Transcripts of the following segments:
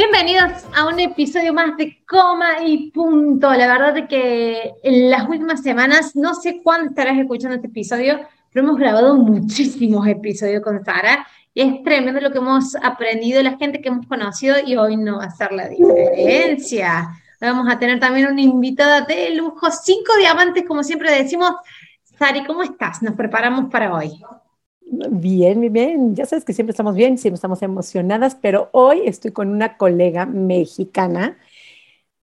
Bienvenidos a un episodio más de Coma y Punto. La verdad es que en las últimas semanas, no sé cuándo estarás escuchando este episodio, pero hemos grabado muchísimos episodios con Sara y es tremendo lo que hemos aprendido, la gente que hemos conocido y hoy no va a ser la diferencia. Vamos a tener también una invitada de lujo, cinco diamantes, como siempre decimos. Sari, ¿cómo estás? Nos preparamos para hoy. Bien, bien, bien. Ya sabes que siempre estamos bien, siempre estamos emocionadas, pero hoy estoy con una colega mexicana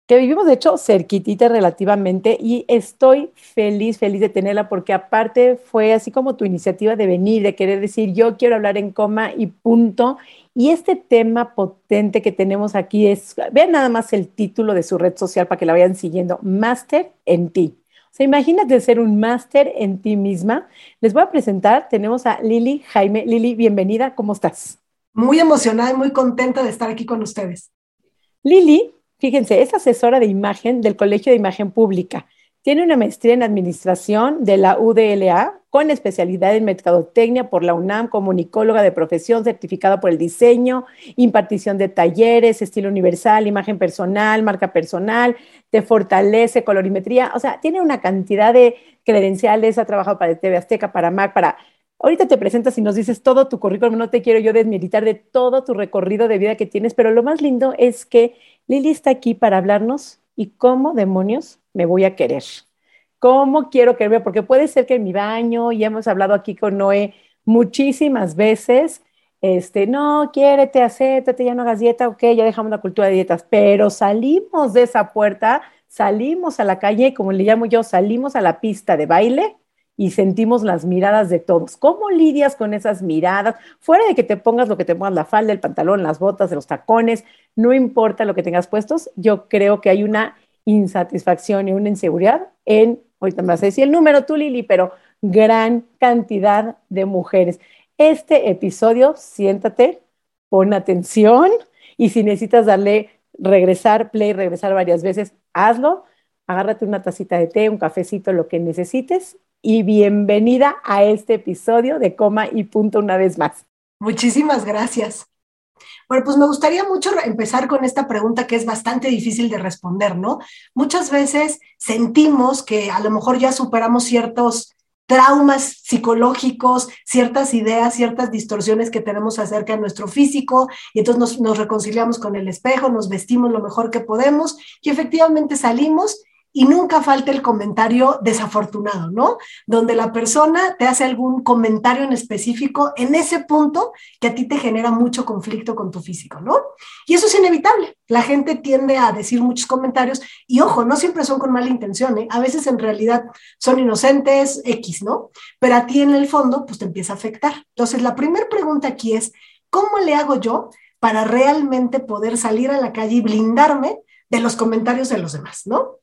que vivimos de hecho cerquitita relativamente y estoy feliz, feliz de tenerla porque aparte fue así como tu iniciativa de venir, de querer decir yo quiero hablar en coma y punto. Y este tema potente que tenemos aquí es, vean nada más el título de su red social para que la vayan siguiendo, Máster en ti. Sea, imagínate ser un máster en ti misma. Les voy a presentar, tenemos a Lili Jaime. Lili, bienvenida, ¿cómo estás? Muy emocionada y muy contenta de estar aquí con ustedes. Lili Fíjense, es asesora de imagen del Colegio de Imagen Pública. Tiene una maestría en administración de la UDLA con especialidad en mercadotecnia por la UNAM, comunicóloga de profesión certificada por el diseño, impartición de talleres, estilo universal, imagen personal, marca personal, te fortalece, colorimetría. O sea, tiene una cantidad de credenciales, ha trabajado para TV Azteca, para MAC, para Ahorita te presentas y nos dices todo tu currículum, no te quiero yo desmilitar de todo tu recorrido de vida que tienes, pero lo más lindo es que Lili está aquí para hablarnos y cómo demonios me voy a querer. ¿Cómo quiero quererme? Porque puede ser que en mi baño, ya hemos hablado aquí con Noé muchísimas veces, este, no, quiérete, acéptate, ya no hagas dieta, ok, ya dejamos la cultura de dietas, pero salimos de esa puerta, salimos a la calle, como le llamo yo, salimos a la pista de baile y sentimos las miradas de todos. ¿Cómo lidias con esas miradas? Fuera de que te pongas lo que te pongas, la falda, el pantalón, las botas, los tacones, no importa lo que tengas puestos, yo creo que hay una insatisfacción y una inseguridad en, ahorita me vas a decir el número tú, Lili, pero gran cantidad de mujeres. Este episodio, siéntate, pon atención y si necesitas darle regresar, play, regresar varias veces, hazlo. Agárrate una tacita de té, un cafecito, lo que necesites y bienvenida a este episodio de Coma y Punto una vez más. Muchísimas gracias. Bueno, pues me gustaría mucho empezar con esta pregunta que es bastante difícil de responder, ¿no? Muchas veces sentimos que a lo mejor ya superamos ciertos traumas psicológicos, ciertas ideas, ciertas distorsiones que tenemos acerca de nuestro físico, y entonces nos, nos reconciliamos con el espejo, nos vestimos lo mejor que podemos y efectivamente salimos y nunca falta el comentario desafortunado, ¿no? Donde la persona te hace algún comentario en específico en ese punto que a ti te genera mucho conflicto con tu físico, ¿no? Y eso es inevitable. La gente tiende a decir muchos comentarios y ojo, no siempre son con mala intención, ¿eh? A veces en realidad son inocentes, X, ¿no? Pero a ti en el fondo, pues te empieza a afectar. Entonces, la primera pregunta aquí es, ¿cómo le hago yo para realmente poder salir a la calle y blindarme de los comentarios de los demás, ¿no?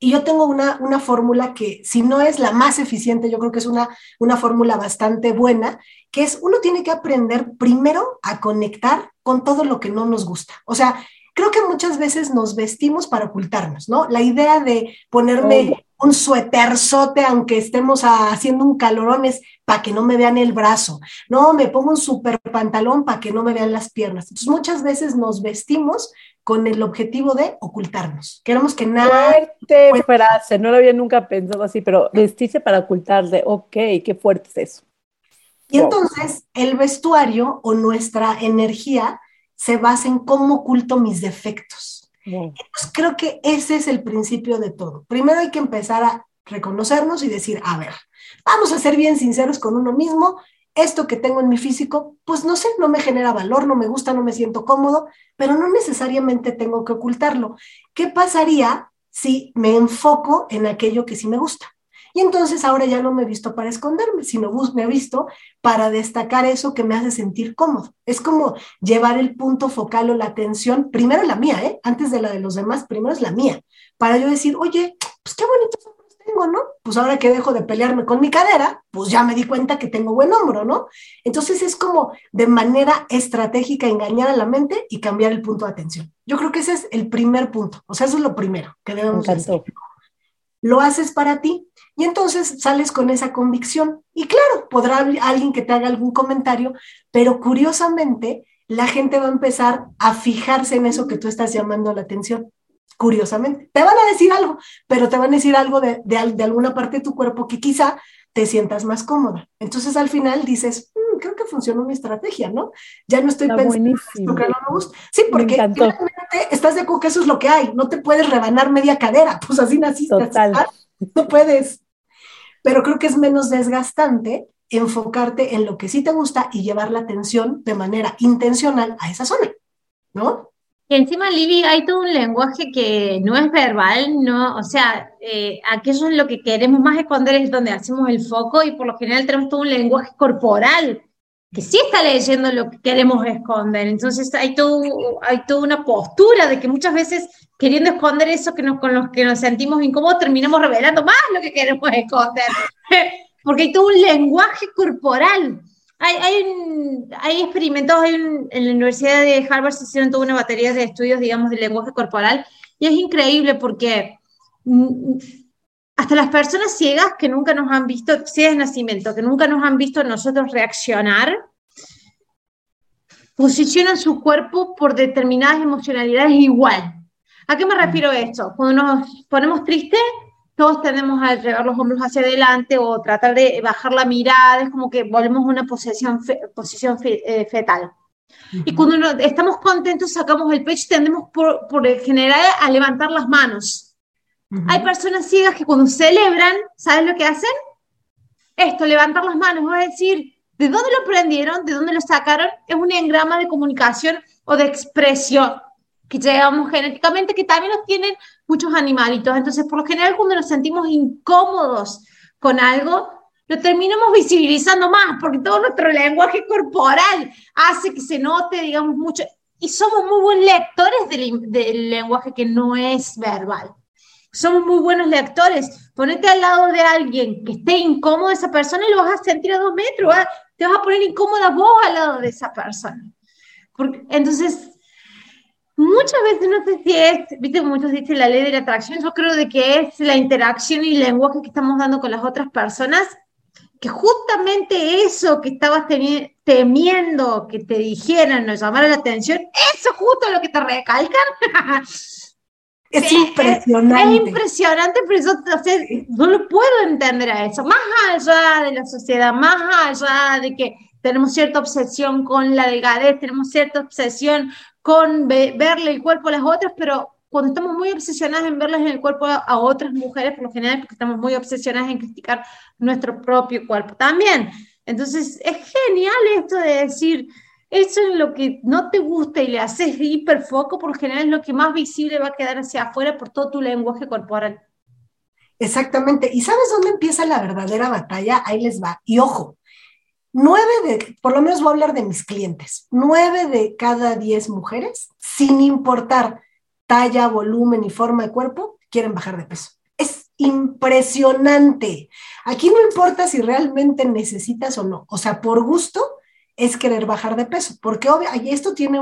Y yo tengo una, una fórmula que, si no es la más eficiente, yo creo que es una, una fórmula bastante buena, que es uno tiene que aprender primero a conectar con todo lo que no nos gusta. O sea, creo que muchas veces nos vestimos para ocultarnos, ¿no? La idea de ponerme un suéterzote aunque estemos haciendo un calorón es para que no me vean el brazo. No, me pongo un super pantalón para que no me vean las piernas. Entonces, muchas veces nos vestimos con el objetivo de ocultarnos. Queremos que nada... Fuerte frase, no lo había nunca pensado así, pero vestirse para ocultarse, ok, qué fuerte es eso. Y entonces el vestuario o nuestra energía se basa en cómo oculto mis defectos. Entonces creo que ese es el principio de todo. Primero hay que empezar a reconocernos y decir, a ver, vamos a ser bien sinceros con uno mismo esto que tengo en mi físico, pues no sé, no me genera valor, no me gusta, no me siento cómodo, pero no necesariamente tengo que ocultarlo. ¿Qué pasaría si me enfoco en aquello que sí me gusta? Y entonces ahora ya no me he visto para esconderme, sino me he visto para destacar eso que me hace sentir cómodo. Es como llevar el punto focal o la atención, primero la mía, ¿eh? antes de la de los demás, primero es la mía, para yo decir, oye, pues qué bonitos tengo, ¿no? Pues ahora que dejo de pelearme con mi cadera, pues ya me di cuenta que tengo buen hombro, ¿no? Entonces es como de manera estratégica engañar a la mente y cambiar el punto de atención. Yo creo que ese es el primer punto, o sea, eso es lo primero que debemos hacer. Lo haces para ti y entonces sales con esa convicción. Y claro, podrá alguien que te haga algún comentario, pero curiosamente la gente va a empezar a fijarse en eso que tú estás llamando la atención curiosamente. Te van a decir algo, pero te van a decir algo de, alguna parte de tu cuerpo que quizá te sientas más cómoda. Entonces al final dices, mm, creo que funcionó mi estrategia, ¿no? Ya no estoy pensando lo que no me gusta. Sí, porque estás de acuerdo que eso es lo que hay, no te puedes rebanar media cadera, pues así naciste. Total. No puedes. Pero creo que es menos desgastante enfocarte en lo que sí te gusta y llevar la atención de manera intencional a esa zona, ¿no? Y encima, Lili, hay todo un lenguaje que no es verbal, ¿no? O sea, eh, aquello es lo que queremos más esconder es donde hacemos el foco y por lo general tenemos todo un lenguaje corporal que sí está leyendo lo que queremos esconder. Entonces hay, todo, hay toda una postura de que muchas veces queriendo esconder eso que nos, con los que nos sentimos incómodos terminamos revelando más lo que queremos esconder. Porque hay todo un lenguaje corporal hay, hay, experimentos, hay en la Universidad de Harvard se hicieron toda una batería de estudios, digamos, de lenguaje corporal, y es increíble porque mm, hasta las personas ciegas que nunca nos han visto, ciegas de nacimiento, que nunca nos han visto nosotros reaccionar, posicionan su cuerpo por determinadas emocionalidades igual. ¿A qué me refiero esto? Cuando nos ponemos tristes, todos tendemos a llevar los hombros hacia adelante o tratar de bajar la mirada, es como que volvemos a una posición, posición eh, fetal. Y cuando estamos contentos, sacamos el pecho y tendemos por, por general a levantar las manos. Hay personas ciegas que cuando celebran, ¿sabes lo que hacen? Esto, levantar las manos, es decir, ¿de dónde lo aprendieron? ¿De dónde lo sacaron? Es un engrama de comunicación o de expresión que llevamos genéticamente, que también los tienen muchos animalitos. Entonces, por lo general, cuando nos sentimos incómodos con algo, lo terminamos visibilizando más, porque todo nuestro lenguaje corporal hace que se note, digamos, mucho. Y somos muy buenos lectores del, lenguaje que no es verbal. Somos muy buenos lectores. Ponete al lado de alguien que esté incómodo, esa persona y lo vas a sentir a dos metros. ¿eh? Te vas a poner incómoda vos al lado de esa persona. Porque, entonces, Muchas veces no sé si es, viste muchos dicen la ley de la atracción, yo creo de que es la interacción y el lenguaje que estamos dando con las otras personas, que justamente eso que estabas temiendo que te dijeran, nos llamara la atención, eso justo lo que te recalcan. Es impresionante. Es, impresionante, pero yo no lo puedo entender a eso. Más allá de la sociedad, más allá de que tenemos cierta obsesión con la delgadez, tenemos cierta obsesión con verle el cuerpo a las otras, pero cuando estamos muy obsesionadas en verles en el cuerpo a, otras mujeres, por lo general, porque estamos muy obsesionadas en criticar nuestro propio cuerpo también. Entonces, es genial esto de decir, eso es lo que no te gusta y le haces hiperfoco, por lo general es lo que más visible va a quedar hacia afuera por todo tu lenguaje corporal. Exactamente. ¿Y sabes dónde empieza la verdadera batalla? Ahí les va. Y ojo, nueve de, por lo menos voy a hablar de mis clientes, nueve de cada diez mujeres, sin importar talla, volumen y forma de cuerpo, quieren bajar de peso. Es impresionante. Aquí no importa si realmente necesitas o no, o sea, por gusto es querer bajar de peso, porque obvio, esto tiene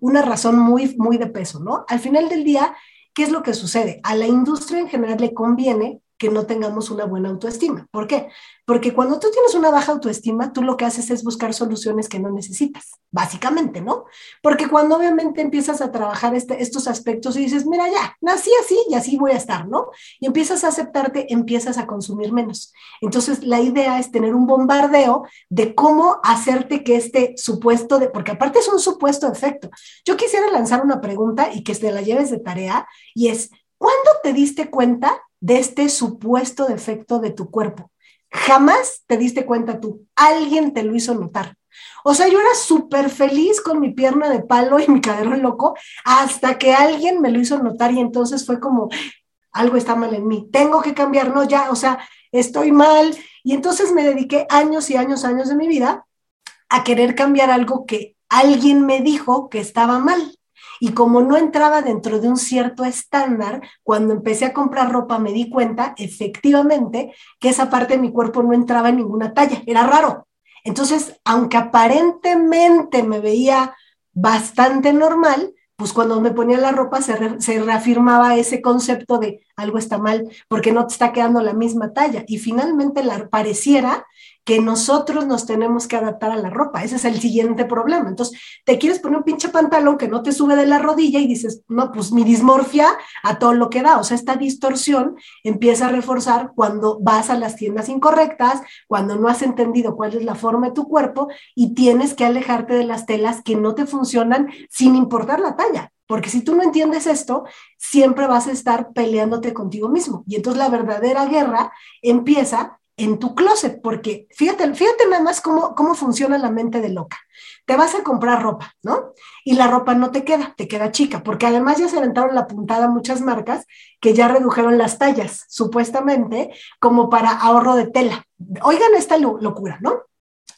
una razón muy, muy de peso, ¿no? Al final del día, ¿qué es lo que sucede? A la industria en general le conviene que no tengamos una buena autoestima. ¿Por qué? Porque cuando tú tienes una baja autoestima, tú lo que haces es buscar soluciones que no necesitas, básicamente, ¿no? Porque cuando obviamente empiezas a trabajar este, estos aspectos y dices, mira, ya, nací así y así voy a estar, ¿no? Y empiezas a aceptarte, empiezas a consumir menos. Entonces, la idea es tener un bombardeo de cómo hacerte que este supuesto, de, porque aparte es un supuesto efecto. Yo quisiera lanzar una pregunta y que te la lleves de tarea y es, ¿cuándo te diste cuenta de este supuesto defecto de tu cuerpo. Jamás te diste cuenta tú, alguien te lo hizo notar. O sea, yo era súper feliz con mi pierna de palo y mi caderón loco hasta que alguien me lo hizo notar y entonces fue como, algo está mal en mí, tengo que cambiar, no, ya, o sea, estoy mal. Y entonces me dediqué años y años, años de mi vida a querer cambiar algo que alguien me dijo que estaba mal. Y como no entraba dentro de un cierto estándar, cuando empecé a comprar ropa me di cuenta efectivamente que esa parte de mi cuerpo no entraba en ninguna talla, era raro. Entonces, aunque aparentemente me veía bastante normal, pues cuando me ponía la ropa se, reafirmaba ese concepto de algo está mal porque no te está quedando la misma talla. Y finalmente la, pareciera que nosotros nos tenemos que adaptar a la ropa. Ese es el siguiente problema. Entonces, te quieres poner un pinche pantalón que no te sube de la rodilla y dices, no, pues mi dismorfia a todo lo que da. O sea, esta distorsión empieza a reforzar cuando vas a las tiendas incorrectas, cuando no has entendido cuál es la forma de tu cuerpo y tienes que alejarte de las telas que no te funcionan sin importar la talla. Porque si tú no entiendes esto, siempre vas a estar peleándote contigo mismo. Y entonces la verdadera guerra empieza en tu closet, porque fíjate, fíjate nada más cómo, cómo funciona la mente de loca. Te vas a comprar ropa, ¿no? Y la ropa no te queda, te queda chica, porque además ya se aventaron la puntada muchas marcas que ya redujeron las tallas, supuestamente, como para ahorro de tela. Oigan esta locura, ¿no?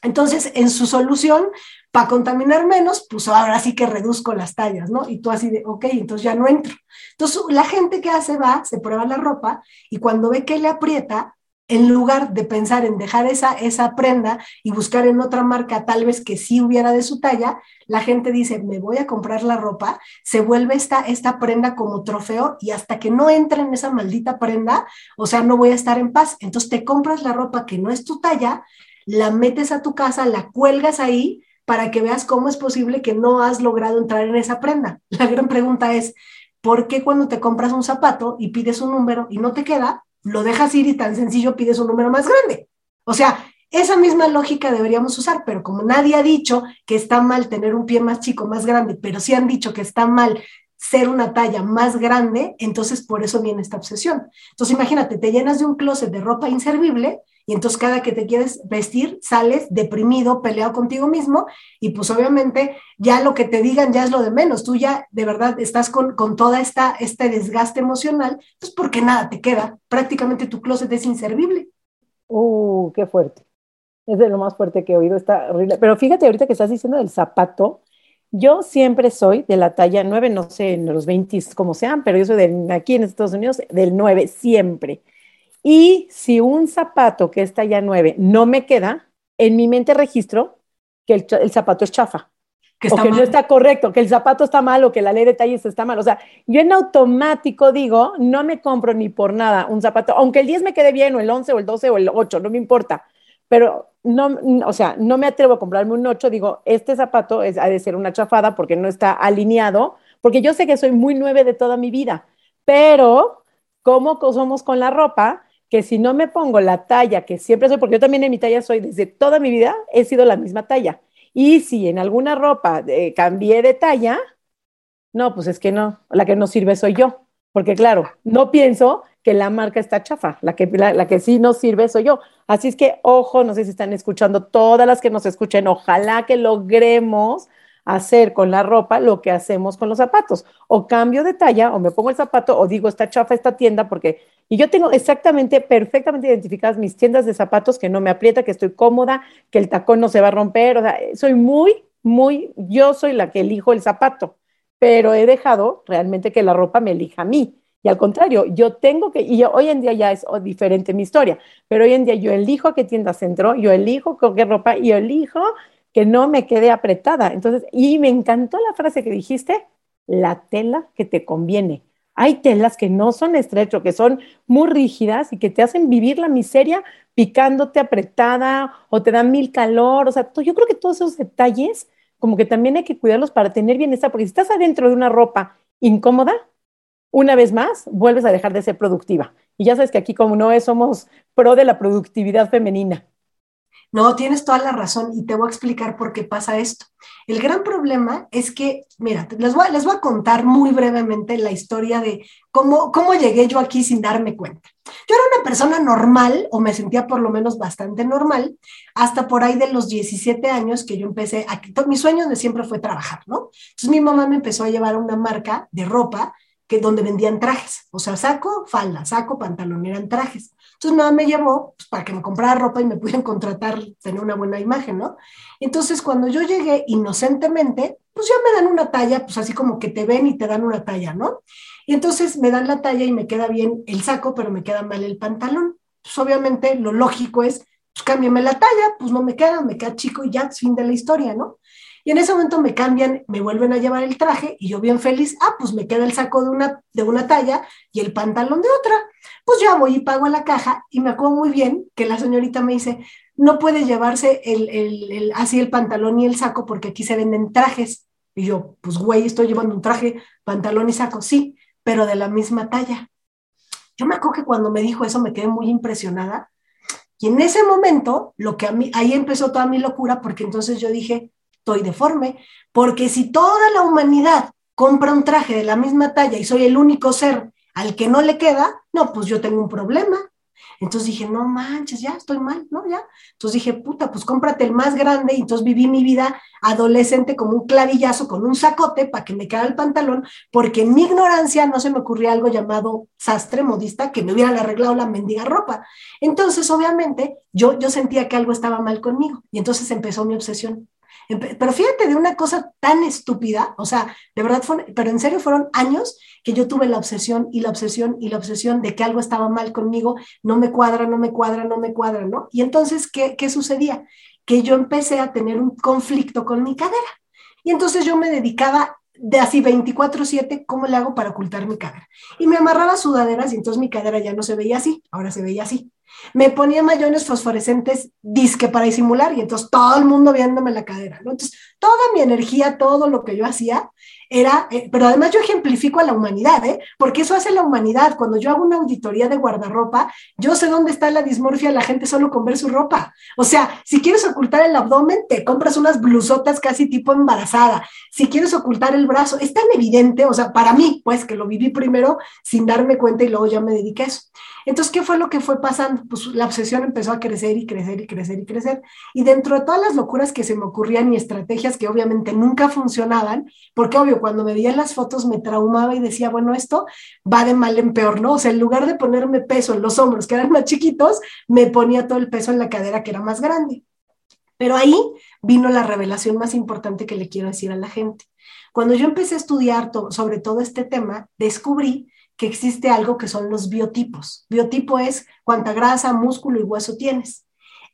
Entonces, en su solución, para contaminar menos, pues ahora sí que reduzco las tallas, ¿no? Y tú así de, ok, entonces ya no entro. Entonces, la gente que hace va, se prueba la ropa y cuando ve que le aprieta, en lugar de pensar en dejar esa, esa prenda y buscar en otra marca tal vez que sí hubiera de su talla, la gente dice, me voy a comprar la ropa, se vuelve esta, esta prenda como trofeo y hasta que no entre en esa maldita prenda, o sea, no voy a estar en paz. Entonces te compras la ropa que no es tu talla, la metes a tu casa, la cuelgas ahí para que veas cómo es posible que no has logrado entrar en esa prenda. La gran pregunta es, ¿por qué cuando te compras un zapato y pides un número y no te queda, lo dejas ir y tan sencillo pides un número más grande. O sea, esa misma lógica deberíamos usar, pero como nadie ha dicho que está mal tener un pie más chico, más grande, pero sí han dicho que está mal ser una talla más grande, entonces por eso viene esta obsesión. Entonces imagínate, te llenas de un closet de ropa inservible y entonces cada que te quieres vestir sales deprimido, peleado contigo mismo y pues obviamente ya lo que te digan ya es lo de menos, tú ya de verdad estás con, con toda esta este desgaste emocional, pues porque nada te queda, prácticamente tu closet es inservible. Uh, qué fuerte. Es de lo más fuerte que he oído, está horrible. Pero fíjate ahorita que estás diciendo del zapato, yo siempre soy de la talla 9, no sé en los 20 como sean, pero yo soy de, aquí en Estados Unidos del 9 siempre. Y si un zapato que es talla 9 no me queda, en mi mente registro que el, zapato es chafa. Que o que no está correcto, que el zapato está mal o que la ley de talles está mal. O sea, yo en automático digo, no me compro ni por nada un zapato, aunque el 10 me quede bien, o el 11, o el 12, o el 8, no me importa. Pero no, o sea, no me atrevo a comprarme un 8, digo, este zapato es, ha de ser una chafada porque no está alineado, porque yo sé que soy muy 9 de toda mi vida, pero ¿cómo somos con la ropa? que si no me pongo la talla que siempre soy, porque yo también en mi talla soy, desde toda mi vida he sido la misma talla. Y si en alguna ropa eh, cambié de talla, no, pues es que no, la que no sirve soy yo. Porque claro, no pienso que la marca está chafa, la que, la que sí no sirve soy yo. Así es que, ojo, no sé si están escuchando, todas las que nos escuchen, ojalá que logremos hacer con la ropa lo que hacemos con los zapatos. O cambio de talla, o me pongo el zapato, o digo, está chafa esta tienda, porque. Y yo tengo exactamente, perfectamente identificadas mis tiendas de zapatos que no me aprieta, que estoy cómoda, que el tacón no se va a romper. O sea, soy muy, muy. Yo soy la que elijo el zapato, pero he dejado realmente que la ropa me elija a mí. Y al contrario, yo tengo que, y hoy en día ya es diferente mi historia, pero hoy en día yo elijo a qué tienda centro, yo elijo con qué ropa y elijo que no me quede apretada. Entonces, y me encantó la frase que dijiste, la tela que te conviene. Hay telas que no son estrechos, que son muy rígidas y que te hacen vivir la miseria picándote apretada o te dan mil calor. O sea, yo creo que todos esos detalles como que también hay que cuidarlos para tener bienestar, porque si estás adentro de una ropa incómoda, una vez más, vuelves a dejar de ser productiva. Y ya sabes que aquí como no es, somos pro de la productividad femenina. No, tienes toda la razón y te voy a explicar por qué pasa esto. El gran problema es que, mira, les voy, a contar muy brevemente la historia de cómo, cómo llegué yo aquí sin darme cuenta. Yo era una persona normal, o me sentía por lo menos bastante normal, hasta por ahí de los 17 años que yo empecé, a, mi sueño de siempre fue trabajar, ¿no? Entonces mi mamá me empezó a llevar a una marca de ropa que donde vendían trajes, o sea, saco, falda, saco, pantalón, eran trajes. Entonces mamá me llevó pues, para que me comprara ropa y me pudieran contratar, tener una buena imagen, ¿no? Entonces cuando yo llegué inocentemente, pues ya me dan una talla, pues así como que te ven y te dan una talla, ¿no? Y entonces me dan la talla y me queda bien el saco, pero me queda mal el pantalón. Pues obviamente lo lógico es, pues cámbiame la talla, pues no me queda, me queda chico y ya, fin de la historia, ¿no? Y en ese momento me cambian, me vuelven a llevar el traje y yo bien feliz, ah, pues me queda el saco de una, de una talla y el pantalón de otra. Pues ya voy y pago a la caja y me acuerdo muy bien que la señorita me dice, no puede llevarse el, el, así el pantalón y el saco porque aquí se venden trajes. Y yo, pues güey, estoy llevando un traje, pantalón y saco, sí, pero de la misma talla. Yo me acuerdo que cuando me dijo eso me quedé muy impresionada. Y en ese momento, lo que a mí, ahí empezó toda mi locura, porque entonces yo dije, estoy deforme, porque si toda la humanidad compra un traje de la misma talla y soy el único ser al que no le queda, no, pues yo tengo un problema. Entonces dije, no manches, ya estoy mal, ¿no? Ya. Entonces dije, puta, pues cómprate el más grande. Y entonces viví mi vida adolescente como un clavillazo con un sacote para que me quedara el pantalón, porque en mi ignorancia no se me ocurría algo llamado sastre modista que me hubieran arreglado la mendiga ropa. Entonces, obviamente, yo, yo sentía que algo estaba mal conmigo. Y entonces empezó mi obsesión. Pero fíjate de una cosa tan estúpida, o sea, de verdad, pero en serio fueron años que yo tuve la obsesión y la obsesión y la obsesión de que algo estaba mal conmigo, no me cuadra, no me cuadra, no me cuadra, ¿no? Y entonces, ¿qué, qué sucedía? Que yo empecé a tener un conflicto con mi cadera. Y entonces yo me dedicaba de así 24/7, ¿cómo le hago para ocultar mi cadera? Y me amarraba sudaderas y entonces mi cadera ya no se veía así, ahora se veía así. Me ponía mayones fosforescentes disque para disimular y entonces todo el mundo viéndome la cadera. Entonces, toda mi energía, todo lo que yo hacía era, eh, pero además yo ejemplifico a la humanidad, ¿eh? Porque eso hace la humanidad. Cuando yo hago una auditoría de guardarropa, yo sé dónde está la dismorfia la gente solo con ver su ropa. O sea, si quieres ocultar el abdomen, te compras unas blusotas casi tipo embarazada. Si quieres ocultar el brazo, es tan evidente, o sea, para mí, pues que lo viví primero sin darme cuenta y luego ya me dediqué a eso. Entonces, ¿qué fue lo que fue pasando? Pues la obsesión empezó a crecer y crecer y crecer y crecer. Y dentro de todas las locuras que se me ocurrían y estrategias que obviamente nunca funcionaban, porque obvio, cuando me veía las fotos me traumaba y decía, bueno, esto va de mal en peor, ¿no? O sea, en lugar de ponerme peso en los hombros, que eran más chiquitos, me ponía todo el peso en la cadera, que era más grande. Pero ahí vino la revelación más importante que le quiero decir a la gente. Cuando yo empecé a estudiar sobre todo este tema, descubrí que existe algo que son los biotipos. Biotipo es cuánta grasa, músculo y hueso tienes.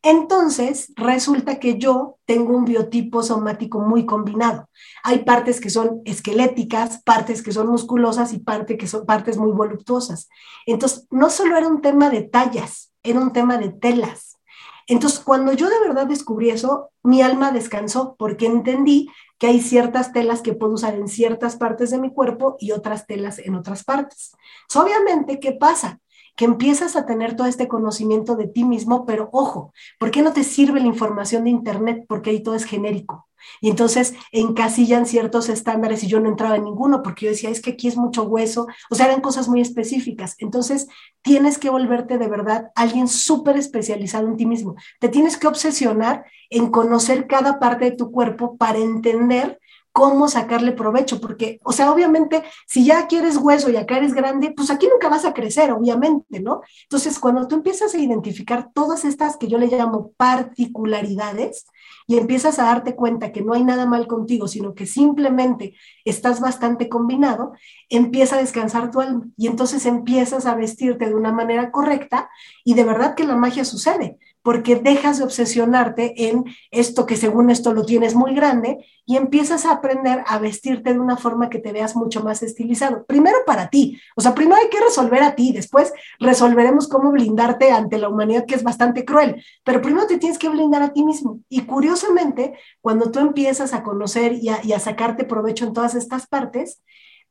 Entonces, resulta que yo tengo un biotipo somático muy combinado. Hay partes que son esqueléticas, partes que son musculosas y partes que son partes muy voluptuosas. Entonces, no solo era un tema de tallas, era un tema de telas. Entonces, cuando yo de verdad descubrí eso, mi alma descansó porque entendí que hay ciertas telas que puedo usar en ciertas partes de mi cuerpo y otras telas en otras partes. obviamente, ¿qué pasa? que empiezas a tener todo este conocimiento de ti mismo, pero ojo, ¿por qué no te sirve la información de Internet? Porque ahí todo es genérico. Y entonces encasillan ciertos estándares y yo no entraba en ninguno porque yo decía, es que aquí es mucho hueso, o sea, eran cosas muy específicas. Entonces tienes que volverte de verdad alguien súper especializado en ti mismo. Te tienes que obsesionar en conocer cada parte de tu cuerpo para entender cómo sacarle provecho, porque, o sea, obviamente, si ya quieres hueso y acá eres grande, pues aquí nunca vas a crecer, obviamente, ¿no? Entonces, cuando tú empiezas a identificar todas estas que yo le llamo particularidades y empiezas a darte cuenta que no hay nada mal contigo, sino que simplemente estás bastante combinado, empieza a descansar tu alma y entonces empiezas a vestirte de una manera correcta y de verdad que la magia sucede porque dejas de obsesionarte en esto que según esto lo tienes muy grande y empiezas a aprender a vestirte de una forma que te veas mucho más estilizado. Primero para ti, o sea, primero hay que resolver a ti, después resolveremos cómo blindarte ante la humanidad que es bastante cruel, pero primero te tienes que blindar a ti mismo. Y curiosamente, cuando tú empiezas a conocer y a, y a sacarte provecho en todas estas partes,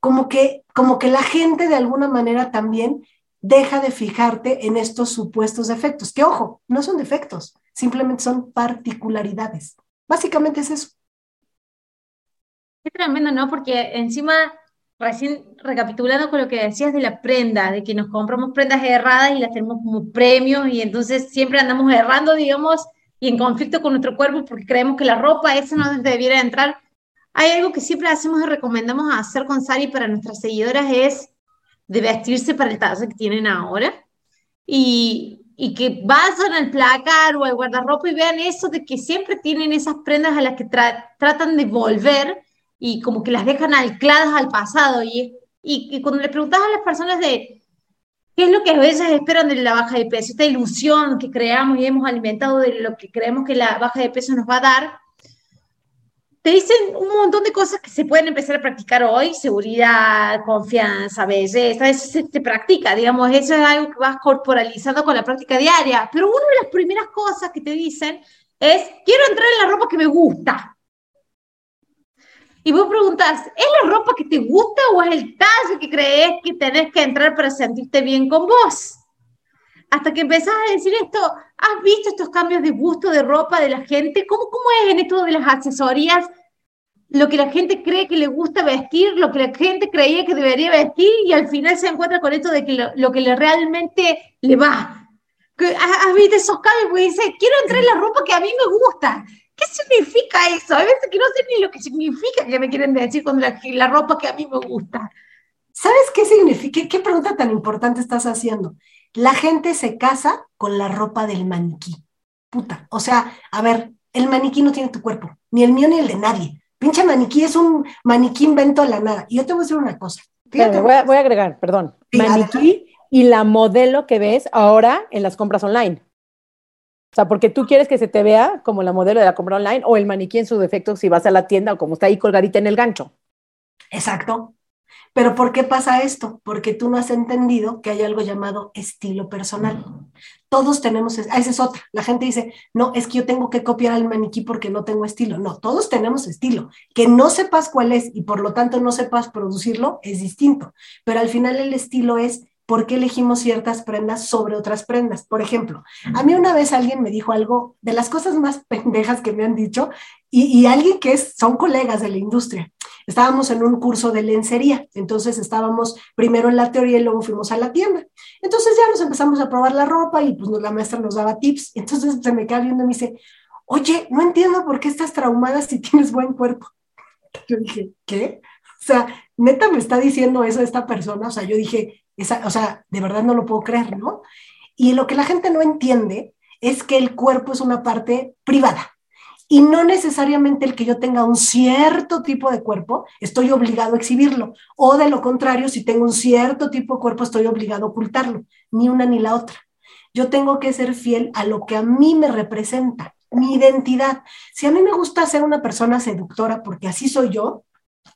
como que, como que la gente de alguna manera también deja de fijarte en estos supuestos defectos, que ojo, no son defectos, simplemente son particularidades. Básicamente es eso. Qué tremendo, ¿no? Porque encima, recién recapitulando con lo que decías de la prenda, de que nos compramos prendas erradas y las tenemos como premios y entonces siempre andamos errando, digamos, y en conflicto con nuestro cuerpo porque creemos que la ropa esa no debiera entrar. Hay algo que siempre hacemos y recomendamos hacer con Sari para nuestras seguidoras es de vestirse para el talle que tienen ahora y, y que vayan al placar o al guardarropa y vean eso de que siempre tienen esas prendas a las que tratan de volver y como que las dejan ancladas al pasado. Y, y, cuando le preguntas a las personas de qué es lo que a veces esperan de la baja de peso, esta ilusión que creamos y hemos alimentado de lo que creemos que la baja de peso nos va a dar, te dicen un montón de cosas que se pueden empezar a practicar hoy, seguridad, confianza, belleza, eso se, practica, digamos, eso es algo que vas corporalizando con la práctica diaria, pero una de las primeras cosas que te dicen es, quiero entrar en la ropa que me gusta. Y vos preguntas, ¿es la ropa que te gusta o es el talle que crees que tenés que entrar para sentirte bien con vos? Hasta que empezás a decir esto, ¿has visto estos cambios de gusto de ropa de la gente? ¿Cómo, cómo es en esto de las asesorías? Lo que la gente cree que le gusta vestir, lo que la gente creía que debería vestir y al final se encuentra con esto de que lo, que le realmente le va. ¿Has visto esos cambios? Porque dice, quiero entrar en la ropa que a mí me gusta. ¿Qué significa eso? A veces que no sé ni lo que significa que me quieren decir con la, la ropa que a mí me gusta. ¿Sabes qué significa? ¿Qué pregunta tan importante estás haciendo? La gente se casa con la ropa del maniquí. Puta. O sea, a ver, el maniquí no tiene tu cuerpo, ni el mío ni el de nadie. Pinche maniquí es un maniquí invento de la nada. Y yo te voy a decir una cosa. voy, a, agregar, perdón. maniquí y la modelo que ves ahora en las compras online. O sea, porque tú quieres que se te vea como la modelo de la compra online o el maniquí en su defecto si vas a la tienda o como está ahí colgadita en el gancho. Exacto. Pero ¿por qué pasa esto? Porque tú no has entendido que hay algo llamado estilo personal. Todos tenemos, esa es otra. La gente dice, no, es que yo tengo que copiar al maniquí porque no tengo estilo. No, todos tenemos estilo. Que no sepas cuál es y por lo tanto no sepas producirlo es distinto. Pero al final el estilo es por qué elegimos ciertas prendas sobre otras prendas. Por ejemplo, a mí una vez alguien me dijo algo de las cosas más pendejas que me han dicho y, y alguien que es, son colegas de la industria estábamos en un curso de lencería, entonces estábamos primero en la teoría y luego fuimos a la tienda. Entonces ya nos empezamos a probar la ropa y pues la maestra nos daba tips. Entonces se me queda viendo y me dice, oye, no entiendo por qué estás traumada si tienes buen cuerpo. Yo dije, ¿qué? O sea, neta me está diciendo eso esta persona. O sea, yo dije, esa, o sea, de verdad no lo puedo creer, ¿no? Y lo que la gente no entiende es que el cuerpo es una parte privada y no necesariamente el que yo tenga un cierto tipo de cuerpo, estoy obligado a exhibirlo. O de lo contrario, si tengo un cierto tipo de cuerpo, estoy obligado a ocultarlo. Ni una ni la otra. Yo tengo que ser fiel a lo que a mí me representa, mi identidad. Si a mí me gusta ser una persona seductora, porque así soy yo,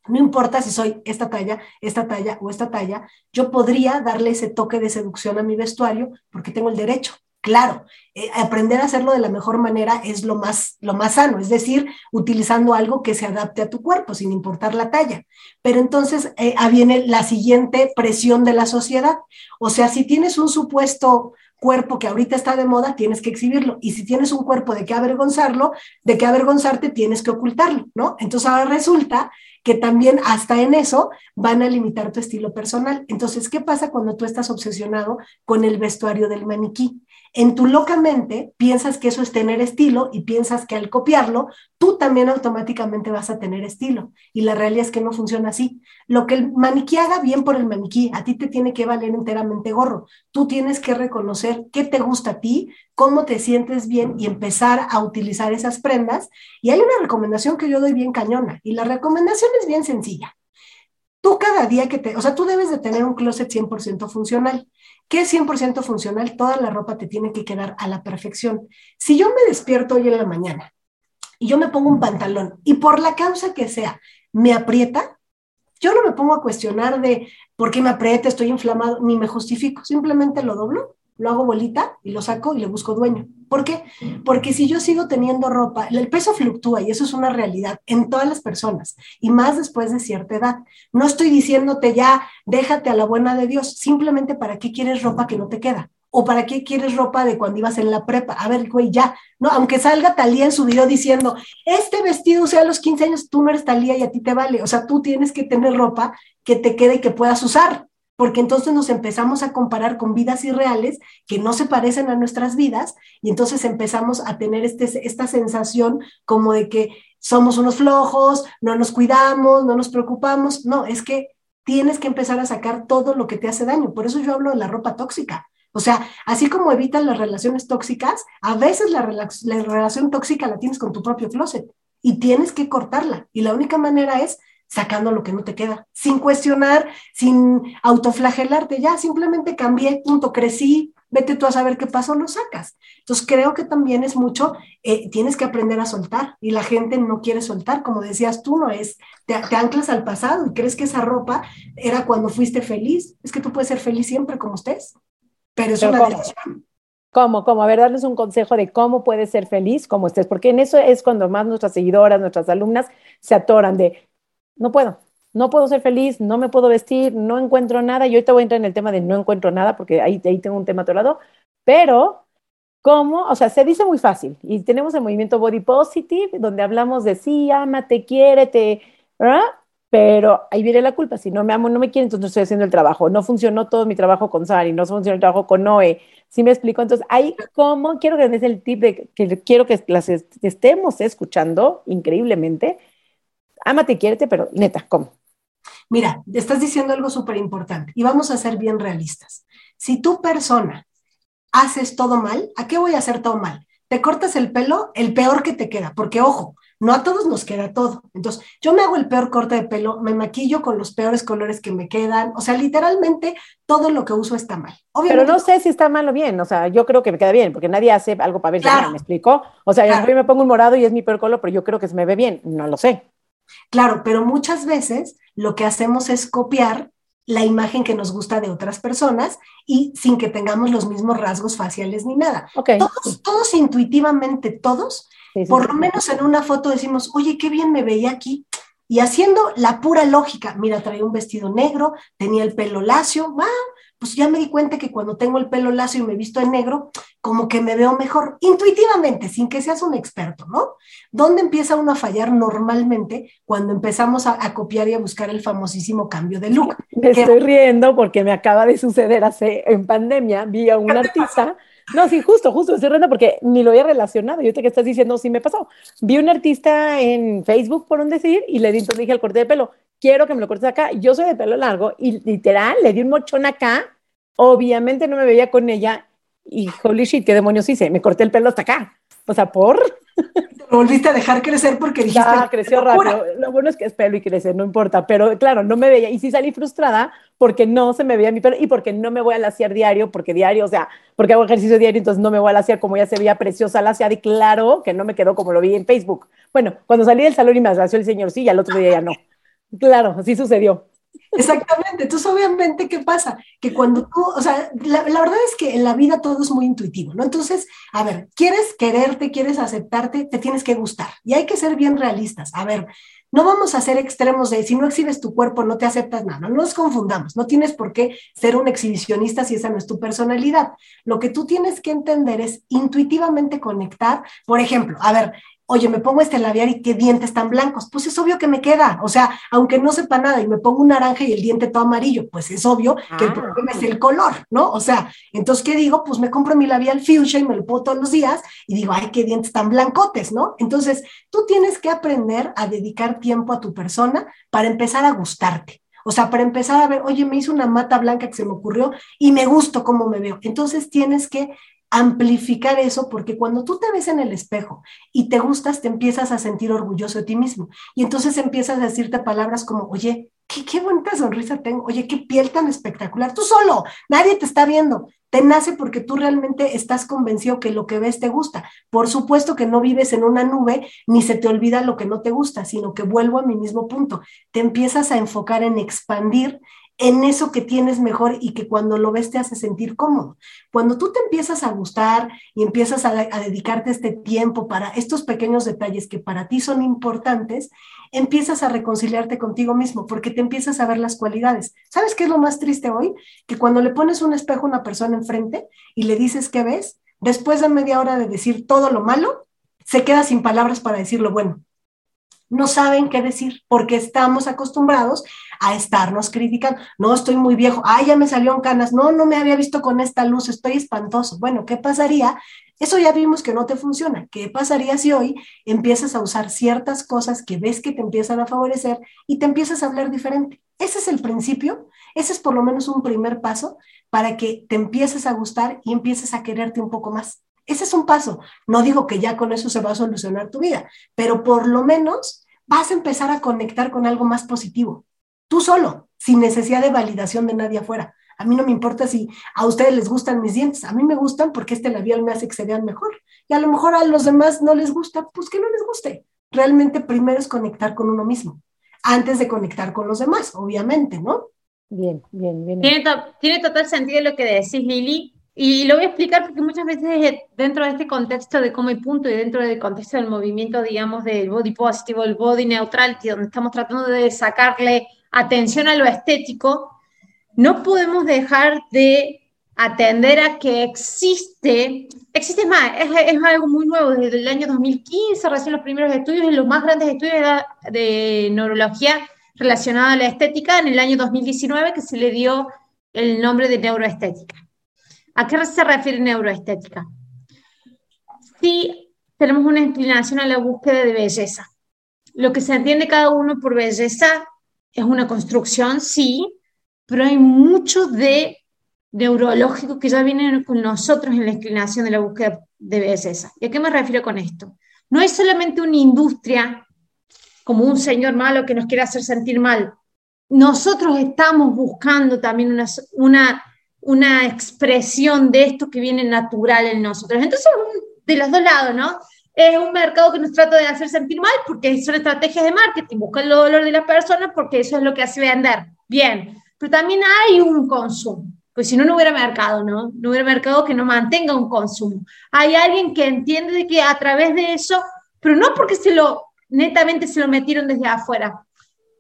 no importa si soy esta talla, esta talla o esta talla, yo podría darle ese toque de seducción a mi vestuario porque tengo el derecho. Claro, eh, aprender a hacerlo de la mejor manera es lo más, lo más sano, es decir, utilizando algo que se adapte a tu cuerpo, sin importar la talla. Pero entonces eh, viene la siguiente presión de la sociedad. O sea, si tienes un supuesto cuerpo que ahorita está de moda, tienes que exhibirlo. Y si tienes un cuerpo de que avergonzarlo, de que avergonzarte, tienes que ocultarlo, ¿no? Entonces ahora resulta que también hasta en eso van a limitar tu estilo personal. Entonces, ¿qué pasa cuando tú estás obsesionado con el vestuario del maniquí? En tu loca mente piensas que eso es tener estilo y piensas que al copiarlo, tú también automáticamente vas a tener estilo. Y la realidad es que no funciona así. Lo que el maniquí haga bien por el maniquí, a ti te tiene que valer enteramente gorro. Tú tienes que reconocer qué te gusta a ti, cómo te sientes bien y empezar a utilizar esas prendas. Y hay una recomendación que yo doy bien cañona y la recomendación es bien sencilla. Tú cada día que te, o sea, tú debes de tener un closet 100% funcional. ¿Qué es 100% funcional? Toda la ropa te tiene que quedar a la perfección. Si yo me despierto hoy en la mañana y yo me pongo un pantalón y por la causa que sea me aprieta, yo no me pongo a cuestionar de por qué me aprieta, estoy inflamado, ni me justifico, simplemente lo doblo lo hago bolita y lo saco y le busco dueño. ¿Por qué? Porque si yo sigo teniendo ropa, el peso fluctúa y eso es una realidad en todas las personas y más después de cierta edad. No estoy diciéndote ya, déjate a la buena de Dios, simplemente para qué quieres ropa que no te queda. ¿O para qué quieres ropa de cuando ibas en la prepa? A ver, güey, ya, ¿no? Aunque salga Talía en su video diciendo, este vestido, sea, a los 15 años, tú no eres Talía y a ti te vale. O sea, tú tienes que tener ropa que te quede y que puedas usar porque entonces nos empezamos a comparar con vidas irreales que no se parecen a nuestras vidas y entonces empezamos a tener este, esta sensación como de que somos unos flojos, no nos cuidamos, no nos preocupamos. No, es que tienes que empezar a sacar todo lo que te hace daño. Por eso yo hablo de la ropa tóxica. O sea, así como evitas las relaciones tóxicas, a veces la, la relación tóxica la tienes con tu propio closet y tienes que cortarla. Y la única manera es sacando lo que no te queda, sin cuestionar, sin autoflagelarte, ya simplemente cambié, punto, crecí, vete tú a saber qué pasó, lo sacas. Entonces creo que también es mucho, eh, tienes que aprender a soltar y la gente no quiere soltar, como decías tú, no es, te, anclas al pasado y crees que esa ropa era cuando fuiste feliz, es que tú puedes ser feliz siempre como estés, pero es una decisión. ¿Cómo? ¿Cómo? A ver, darles un consejo de cómo puedes ser feliz como estés, porque en eso es cuando más nuestras seguidoras, nuestras alumnas se atoran de, no puedo, no puedo ser feliz, no me puedo vestir, no encuentro nada. Y ahorita voy a entrar en el tema de no encuentro nada, porque ahí, ahí tengo un tema a tu lado, pero ¿cómo? O sea, se dice muy fácil. Y tenemos el movimiento Body Positive, donde hablamos de sí, ámate, quiérete, ¿verdad? Pero ahí viene la culpa. Si no me amo, no me quiere, entonces no estoy haciendo el trabajo. No funcionó todo mi trabajo con Sari, no funcionó el trabajo con Noé. ¿Sí me explico? Entonces, ahí, ¿cómo? Quiero que des el tip de que quiero que las estemos escuchando increíblemente. Ámate, quiérete, pero neta, ¿cómo? Mira, estás diciendo algo súper importante y vamos a ser bien realistas. Si tu persona haces todo mal, ¿a qué voy a hacer todo mal? Te cortas el pelo, el peor que te queda, porque ojo, no a todos nos queda todo. Entonces, yo me hago el peor corte de pelo, me maquillo con los peores colores que me quedan, o sea, literalmente todo lo que uso está mal. Pero no sé si está mal o bien, o sea, yo creo que me queda bien, porque nadie hace algo para ver si me explico. O sea, yo me pongo un morado y es mi peor color, pero yo creo que se me ve bien, no lo sé. Claro, pero muchas veces lo que hacemos es copiar la imagen que nos gusta de otras personas y sin que tengamos los mismos rasgos faciales ni nada. Todos, todos intuitivamente, todos, por lo menos en una foto decimos, oye, qué bien me veía aquí. Y haciendo la pura lógica, mira, traía un vestido negro, tenía el pelo lacio, ¡ah! Pues ya me di cuenta que cuando tengo el pelo lacio y me visto en negro, como que me veo mejor, intuitivamente, sin que seas un experto, ¿no? ¿Dónde empieza uno a fallar normalmente cuando empezamos a, copiar y a buscar el famosísimo cambio de look? Me estoy riendo porque me acaba de suceder hace, en pandemia, vi a un artista. No, sí, justo, justo, estoy riendo porque ni lo había relacionado. Yo te que estás diciendo, sí me pasó. Vi un artista en Facebook, por un decir, y le di, entonces dije al corte de pelo, quiero que me lo cortes acá. Yo soy de pelo largo y literal le di un mochón acá. Obviamente no me veía con ella y holy shit, qué demonios hice. Me corté el pelo hasta acá. O sea, por. Te volviste a dejar crecer porque dijiste. Ya, creció rápido. Lo bueno es que es pelo y crece, no importa. Pero claro, no me veía. Y sí salí frustrada porque no se me veía mi pelo y porque no me voy a laciar diario, porque diario, o sea, porque hago ejercicio diario, entonces no me voy a laciar como ya se veía preciosa laciada. Y claro que no me quedó como lo vi en Facebook. Bueno, cuando salí del salón y me lació el señor, sí, y al otro día ya no. Claro, así sucedió. Exactamente. Entonces, obviamente, ¿qué pasa? Que cuando tú, o sea, la, verdad es que en la vida todo es muy intuitivo, ¿no? Entonces, a ver, quieres quererte, quieres aceptarte, te tienes que gustar. Y hay que ser bien realistas. A ver, no vamos a ser extremos de si no exhibes tu cuerpo, no te aceptas nada. No nos confundamos. No tienes por qué ser un exhibicionista si esa no es tu personalidad. Lo que tú tienes que entender es intuitivamente conectar. Por ejemplo, a ver, oye, me pongo este labial y qué dientes tan blancos, pues es obvio que me queda, o sea, aunque no sepa nada y me pongo un naranja y el diente todo amarillo, pues es obvio que el ah. problema es el color, ¿no? O sea, entonces, ¿qué digo? Pues me compro mi labial fuchsia y me lo pongo todos los días y digo, ay, qué dientes tan blancotes, ¿no? Entonces, tú tienes que aprender a dedicar tiempo a tu persona para empezar a gustarte. O sea, para empezar a ver, oye, me hizo una mata blanca que se me ocurrió y me gustó cómo me veo. Entonces tienes que amplificar eso porque cuando tú te ves en el espejo y te gustas, te empiezas a sentir orgulloso de ti mismo. Y entonces empiezas a decirte palabras como, oye, qué, qué bonita sonrisa tengo, oye, qué piel tan espectacular, tú solo, nadie te está viendo. Te nace porque tú realmente estás convencido que lo que ves te gusta. Por supuesto que no vives en una nube ni se te olvida lo que no te gusta, sino que vuelvo a mi mismo punto. Te empiezas a enfocar en expandir en eso que tienes mejor y que cuando lo ves te hace sentir cómodo. Cuando tú te empiezas a gustar y empiezas a, dedicarte este tiempo para estos pequeños detalles que para ti son importantes, empiezas a reconciliarte contigo mismo porque te empiezas a ver las cualidades. ¿Sabes qué es lo más triste hoy? Que cuando le pones un espejo a una persona enfrente y le dices qué ves, después de media hora de decir todo lo malo, se queda sin palabras para decir lo bueno no saben qué decir porque estamos acostumbrados a estarnos criticando. No, estoy muy viejo. Ay, ya me salió en canas. No, no me había visto con esta luz. Estoy espantoso. Bueno, ¿qué pasaría? Eso ya vimos que no te funciona. ¿Qué pasaría si hoy empiezas a usar ciertas cosas que ves que te empiezan a favorecer y te empiezas a hablar diferente? Ese es el principio, ese es por lo menos un primer paso para que te empieces a gustar y empieces a quererte un poco más. Ese es un paso. No digo que ya con eso se va a solucionar tu vida, pero por lo menos vas a empezar a conectar con algo más positivo. Tú solo, sin necesidad de validación de nadie afuera. A mí no me importa si a ustedes les gustan mis dientes, a mí me gustan porque este labial me hace que se vean mejor. Y a lo mejor a los demás no les gusta, pues que no les guste. Realmente primero es conectar con uno mismo, antes de conectar con los demás, obviamente, ¿no? Bien, bien, bien. Tiene, tiene total sentido lo que decís, Lili. Y lo voy a explicar porque muchas veces dentro de este contexto de cómo y punto y dentro del contexto del movimiento, digamos, del body positive, el body neutrality, donde estamos tratando de sacarle atención a lo estético, no podemos dejar de atender a que existe, existe más, es, es, algo muy nuevo, desde el año 2015, recién los primeros estudios, los más grandes estudios de neurología relacionada a la estética, en el año 2019, que se le dio el nombre de neuroestética. ¿A qué se refiere neuroestética? Si tenemos una inclinación a la búsqueda de belleza. Lo que se entiende cada uno por belleza es una construcción, sí, pero hay mucho de neurológico que ya viene con nosotros en la inclinación de la búsqueda de belleza. ¿Y a qué me refiero con esto? No es solamente una industria como un señor malo que nos quiere hacer sentir mal. Nosotros estamos buscando también una, una, una expresión de esto que viene natural en nosotros. Entonces, de los dos lados, ¿no? Es un mercado que nos trata de hacer sentir mal porque son estrategias de marketing, buscan el dolor de las personas porque eso es lo que hace vender. Bien, pero también hay un consumo. Pues si no, no hubiera mercado, ¿no? No hubiera mercado que no mantenga un consumo. Hay alguien que entiende de que a través de eso, pero no porque se lo, netamente se lo metieron desde afuera.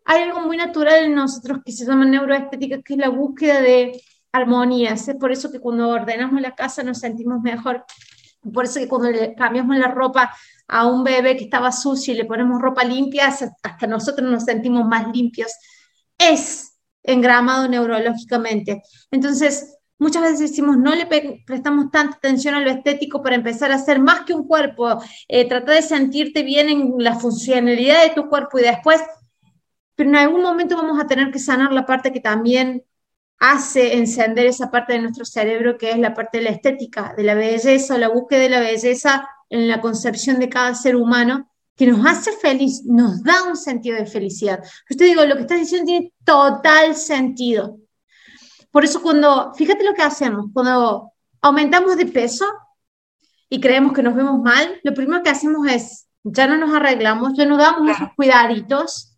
Hay algo muy natural en nosotros que se llama neuroestética, que es la búsqueda de armonías. Es por eso que cuando ordenamos la casa nos sentimos mejor. Por eso que cuando le cambiamos la ropa a un bebé que estaba sucio y le ponemos ropa limpia, hasta nosotros nos sentimos más limpios. Es engramado neurológicamente. Entonces, muchas veces decimos, no le prestamos tanta atención a lo estético para empezar a ser más que un cuerpo, eh, tratar de sentirte bien en la funcionalidad de tu cuerpo y después, pero en algún momento vamos a tener que sanar la parte que también hace encender esa parte de nuestro cerebro que es la parte de la estética, de la belleza, la búsqueda de la belleza en la concepción de cada ser humano que nos hace feliz, nos da un sentido de felicidad. Yo te digo, lo que estás diciendo tiene total sentido. Por eso cuando, fíjate lo que hacemos, cuando aumentamos de peso y creemos que nos vemos mal, lo primero que hacemos es, ya no nos arreglamos, ya no damos esos cuidaditos,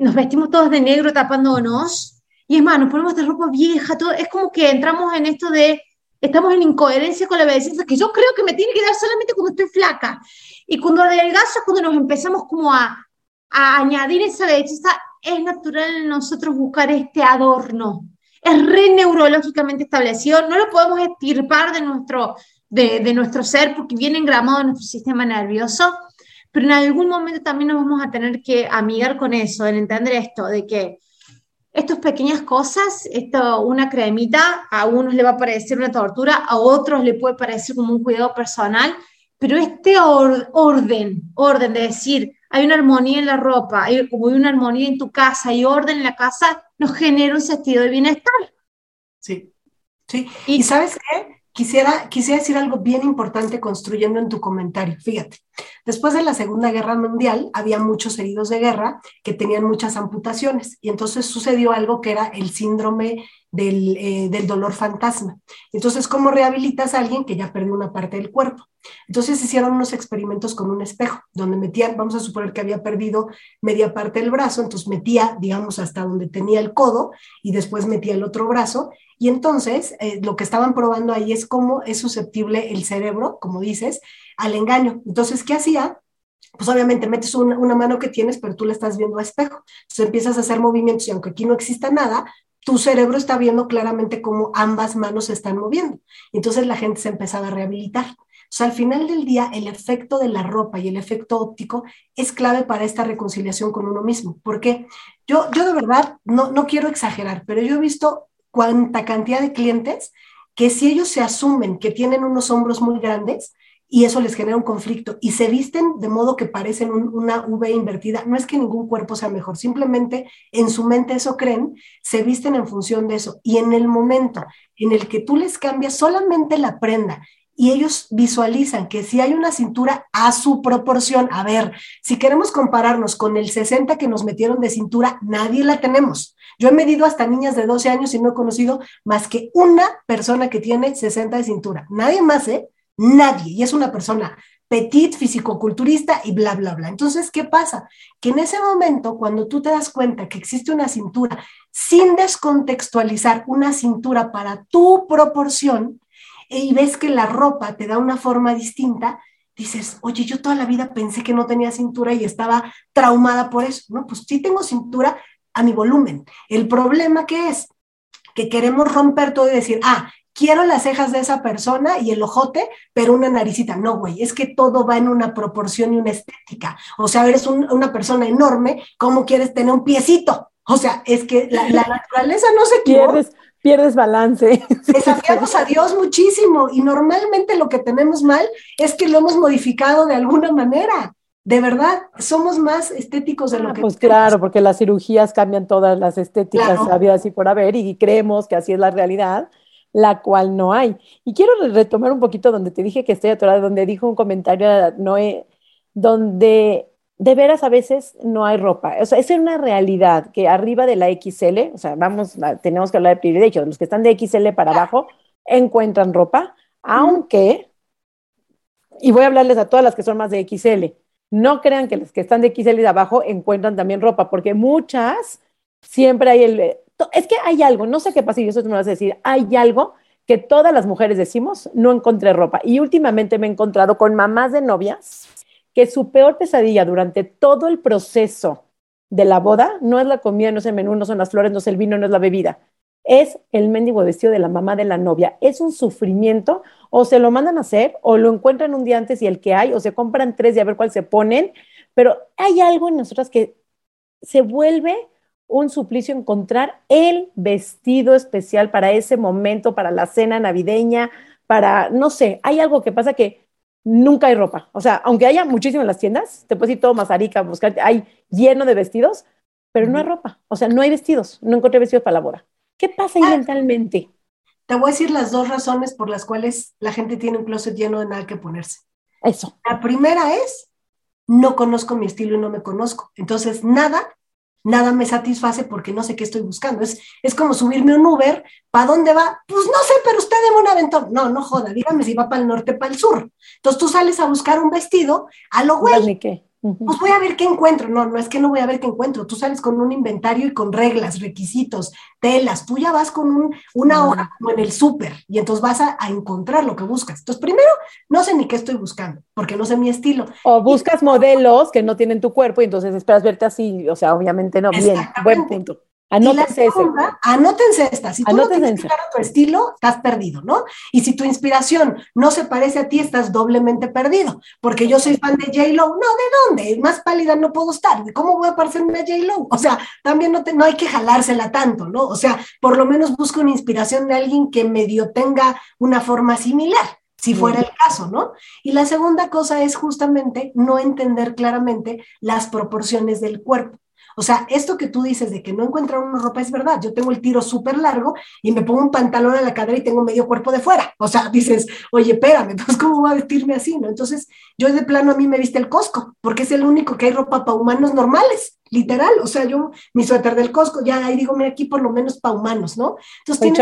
nos vestimos todos de negro tapándonos, y es más, nos ponemos de ropa vieja, todo, es como que entramos en esto de, estamos en incoherencia con la belleza, que yo creo que me tiene que dar solamente cuando estoy flaca. Y cuando adelgazo es cuando nos empezamos como a, a añadir esa belleza, es natural en nosotros buscar este adorno. Es re neurológicamente establecido, no lo podemos estirpar de nuestro, de, de nuestro ser porque viene engramado en nuestro sistema nervioso, pero en algún momento también nos vamos a tener que amigar con eso, en entender esto, de que estas pequeñas cosas, esto, una cremita, a unos le va a parecer una tortura, a otros le puede parecer como un cuidado personal, pero este orden, orden de decir, hay una armonía en la ropa, hay como hay una armonía en tu casa, hay orden en la casa, nos genera un sentido de bienestar. Sí, sí. ¿Y, sabes qué? Quisiera, quisiera decir algo bien importante construyendo en tu comentario. Fíjate, después de la Segunda Guerra Mundial había muchos heridos de guerra que tenían muchas amputaciones y entonces sucedió algo que era el síndrome del, eh, del, dolor fantasma. Entonces, ¿cómo rehabilitas a alguien que ya perdió una parte del cuerpo? Entonces hicieron unos experimentos con un espejo, donde metían, vamos a suponer que había perdido media parte del brazo, entonces metía, digamos, hasta donde tenía el codo y después metía el otro brazo. Y entonces eh, lo que estaban probando ahí es cómo es susceptible el cerebro, como dices, al engaño. Entonces, ¿qué hacía? pues obviamente metes una, mano que tienes, pero tú la estás viendo a espejo. Entonces empiezas a hacer movimientos y aunque aquí no exista nada, tu cerebro está viendo claramente cómo ambas manos se están moviendo. Entonces la gente se empezaba a rehabilitar. O sea, al final del día, el efecto de la ropa y el efecto óptico es clave para esta reconciliación con uno mismo. Porque yo, yo de verdad no, no quiero exagerar, pero yo he visto cuánta cantidad de clientes que si ellos se asumen que tienen unos hombros muy grandes, y eso les genera un conflicto y se visten de modo que parecen una V invertida. No es que ningún cuerpo sea mejor, simplemente en su mente eso creen, se visten en función de eso. Y en el momento en el que tú les cambias solamente la prenda y ellos visualizan que si hay una cintura a su proporción, a ver, si queremos compararnos con el 60 que nos metieron de cintura, nadie la tenemos. Yo he medido hasta niñas de 12 años y no he conocido más que una persona que tiene 60 de cintura. Nadie más, ¿eh? Nadie. Y es una persona petit, fisicoculturista y bla, bla, bla. Entonces, ¿qué pasa? Que en ese momento, cuando tú te das cuenta que existe una cintura, sin descontextualizar una cintura para tu proporción, y ves que la ropa te da una forma distinta, dices, oye, yo toda la vida pensé que no tenía cintura y estaba traumada por eso. No, pues sí tengo cintura a mi volumen. El problema que es que queremos romper todo y decir, ah, quiero las cejas de esa persona y el ojote, pero una naricita. No, güey, es que todo va en una proporción y una estética. O sea, eres una persona enorme, ¿cómo quieres tener un piecito? O sea, es que la, naturaleza no se equivoca pierdes balance. Desafiamos a Dios muchísimo y normalmente lo que tenemos mal es que lo hemos modificado de alguna manera. De verdad, somos más estéticos de lo ah, que. Pues claro, porque las cirugías cambian todas las estéticas habidas y por haber, y creemos que así es la realidad, la cual no hay. Y quiero retomar un poquito donde te dije que estoy atorada, donde dijo un comentario Noé, donde de veras a veces no hay ropa. O sea, es una realidad que arriba de la XL, o sea, vamos, tenemos que hablar de privilegios, los que están de XL para abajo encuentran ropa, aunque, y voy a hablarles a todas las que son más de XL, no crean que los que están de XL de abajo encuentran también ropa, porque muchas siempre hay el... Es que hay algo, no sé qué pasa y eso tú me vas a decir, hay algo que todas las mujeres decimos, no encontré ropa. Y últimamente me he encontrado con mamás de novias que su peor pesadilla durante todo el proceso de la boda no es la comida, no es el menú, no son las flores, no es el vino, no es la bebida. Es el mendigo vestido de la mamá de la novia. Es un sufrimiento, o se lo mandan a hacer, o lo encuentran un día antes y el que hay, o se compran tres y a ver cuál se ponen. Pero hay algo en nosotras que se vuelve un suplicio encontrar el vestido especial para ese momento, para la cena navideña, para, no sé, hay algo que pasa que nunca hay ropa. O sea, aunque haya muchísimo en las tiendas, te puedes ir todo Mazarica buscar, hay lleno de vestidos, pero no hay ropa. O sea, no hay vestidos, no encontré vestidos para la boda. ¿Qué pasa ahí ah. mentalmente? Te voy a decir las dos razones por las cuales la gente tiene un closet lleno de nada que ponerse. Eso. La primera es, no conozco mi estilo y no me conozco. Entonces, nada nada me satisface porque no sé qué estoy buscando. Es, es como subirme un Uber, ¿para dónde va? Pues no sé, pero usted debe un aventón. No, no joda, dígame si va para el norte, para el sur. Entonces tú sales a buscar un vestido a lo güey. ¿Qué? Pues voy a ver qué encuentro. No, no es que no voy a ver qué encuentro. Tú sales con un inventario y con reglas, requisitos, telas. Tú ya vas con una hoja como en el súper y entonces vas a, encontrar lo que buscas. Entonces, primero, no sé ni qué estoy buscando porque no sé mi estilo. O buscas modelos que no tienen tu cuerpo y entonces esperas verte así. O sea, obviamente no. Bien, buen punto. Anótense Anótense esta. Si tú no tienes claro tu estilo, estás perdido, ¿no? Y si tu inspiración no se parece a ti, estás doblemente perdido. Porque yo soy fan de J-Lo. No, ¿de dónde? Más pálida no puedo estar. ¿Cómo voy a parecerme a J-Lo? O sea, también no, te, no hay que jalársela tanto, ¿no? O sea, por lo menos busco una inspiración de alguien que medio tenga una forma similar si fuera el caso, ¿no? Y la segunda cosa es justamente no entender claramente las proporciones del cuerpo. O sea, esto que tú dices de que no encuentran una ropa es verdad. Yo tengo el tiro súper largo y me pongo un pantalón a la cadera y tengo medio cuerpo de fuera. O sea, dices, oye, espérame, pues ¿cómo voy a vestirme así? ¿no? Entonces, yo de plano a mí me viste el Costco, porque es el único que hay ropa para humanos normales, literal. O sea, yo, mi suéter del Costco, ya ahí digo, mira, aquí por lo menos para humanos, ¿no? Entonces, tienes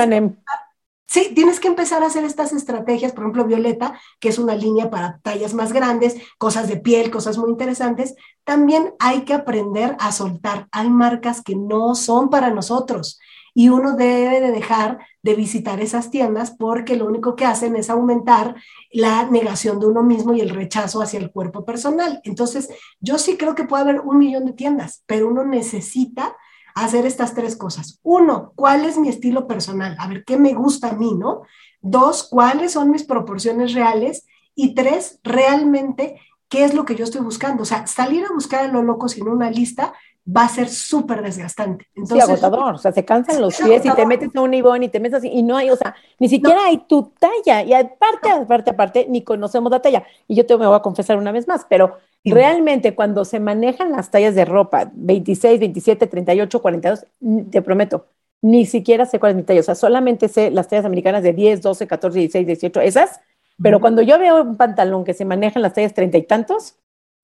Sí, tienes que empezar a hacer estas estrategias, por ejemplo, Violeta, que es una línea para tallas más grandes, cosas de piel, cosas muy interesantes. También hay que aprender a soltar. Hay marcas que no son para nosotros y uno debe de dejar de visitar esas tiendas porque lo único que hacen es aumentar la negación de uno mismo y el rechazo hacia el cuerpo personal. Entonces, yo sí creo que puede haber un millón de tiendas, pero uno necesita hacer estas tres cosas. Uno, ¿cuál es mi estilo personal? A ver, ¿qué me gusta a mí, no? Dos, ¿cuáles son mis proporciones reales? Y tres, realmente, ¿qué es lo que yo estoy buscando? O sea, salir a buscar a lo loco sin una lista va a ser súper desgastante. Entonces, sí, agotador, o sea, se cansan los pies y te metes a un ibón y te metes así, y no hay, o sea, ni siquiera hay tu talla, y aparte, aparte, aparte, ni conocemos la talla. Y yo te me voy a confesar una vez más, pero realmente cuando se manejan las tallas de ropa, 26, 27, 38, 42, te prometo, ni siquiera sé cuál es mi talla, o sea, solamente sé las tallas americanas de 10, 12, 14, 16, 18, esas, pero cuando yo veo un pantalón que se maneja en las tallas treinta y tantos,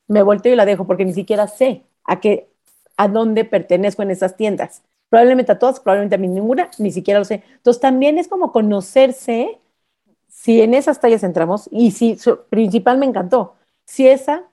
me volteo y la dejo porque ni siquiera sé a qué, a dónde pertenezco en esas tiendas. Probablemente a todas, probablemente a mí ninguna, ni siquiera lo sé. Entonces también es como conocerse si en esas tallas entramos y si principal me encantó, si esa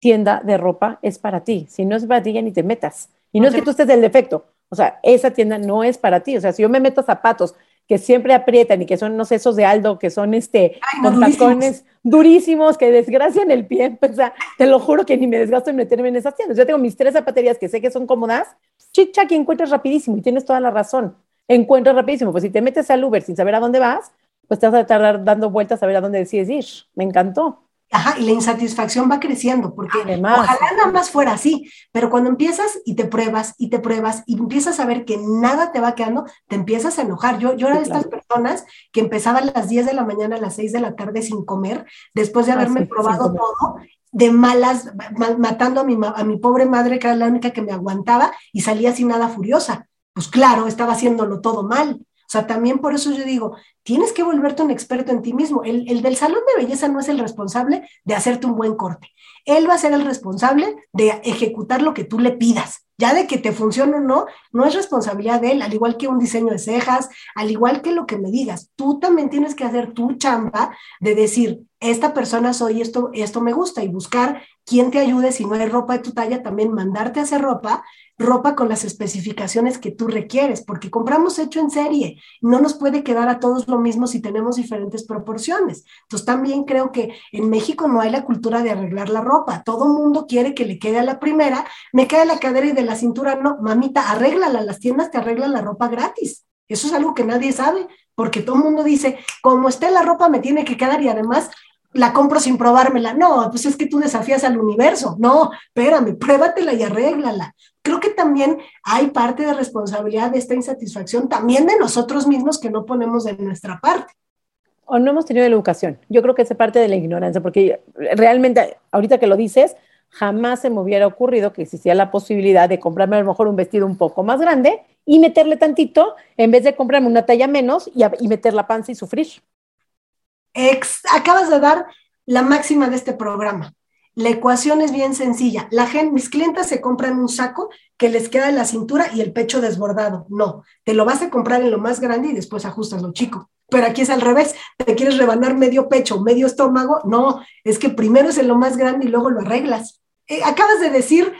tienda de ropa es para ti, si no es para ti ya ni te metas. Y no es que tú estés del defecto, o sea, esa tienda no es para ti. O sea, si yo me meto zapatos que siempre aprietan y que son, no sé, esos de Aldo, que son este, con tacones durísimos, que desgracian el pie, o sea, te lo juro que ni me desgasto en meterme en esas tiendas. Yo tengo mis tres zapaterías que sé que son cómodas, chicha, que encuentras rapidísimo y tienes toda la razón. Encuentras rapidísimo, pues si te metes al Uber sin saber a dónde vas, pues te vas a tardar dando vueltas a ver a dónde decides ir. Me encantó. Ajá, y la insatisfacción va creciendo, porque ojalá nada más fuera así, pero cuando empiezas y te pruebas y te pruebas y empiezas a ver que nada te va quedando, te empiezas a enojar. Yo, yo era de estas personas que empezaban a las 10 de la mañana, a las 6 de la tarde sin comer, después de ah, haberme probado todo, de malas, matando a mi, a mi pobre madre, que era la única que me aguantaba, y salía sin nada furiosa. Pues claro, estaba haciéndolo todo mal. O sea, también por eso yo digo, tienes que volverte un experto en ti mismo. El, del salón de belleza no es el responsable de hacerte un buen corte. Él va a ser el responsable de ejecutar lo que tú le pidas. Ya de que te funcione o no, no es responsabilidad de él, al igual que un diseño de cejas, al igual que lo que me digas. Tú también tienes que hacer tu chamba de decir, esta persona soy, esto, esto me gusta, y buscar quién te ayude si no hay ropa de tu talla, también mandarte a hacer ropa ropa con las especificaciones que tú requieres, porque compramos hecho en serie. No nos puede quedar a todos lo mismo si tenemos diferentes proporciones. Entonces también creo que en México no hay la cultura de arreglar la ropa. Todo mundo quiere que le quede a la primera, me queda la cadera y de la cintura no. Mamita, arréglala, las tiendas te arreglan la ropa gratis. Eso es algo que nadie sabe, porque todo el mundo dice, como esté la ropa me tiene que quedar y además la compro sin probármela. No, pues es que tú desafías al universo. No, espérame, pruébatela y arréglala creo que también hay parte de responsabilidad de esta insatisfacción, también de nosotros mismos que no ponemos de nuestra parte. O no hemos tenido la educación. Yo creo que es parte de la ignorancia, porque realmente, ahorita que lo dices, jamás se me hubiera ocurrido que existía la posibilidad de comprarme a lo mejor un vestido un poco más grande y meterle tantito en vez de comprarme una talla menos y, y meter la panza y sufrir. Acabas de dar la máxima de este programa. La ecuación es bien sencilla. La gente, mis clientes se compran un saco que les queda en la cintura y el pecho desbordado. No, te lo vas a comprar en lo más grande y después ajustas lo chico. Pero aquí es al revés. ¿Te quieres rebanar medio pecho, medio estómago? No, es que primero es en lo más grande y luego lo arreglas. Eh, acabas de decir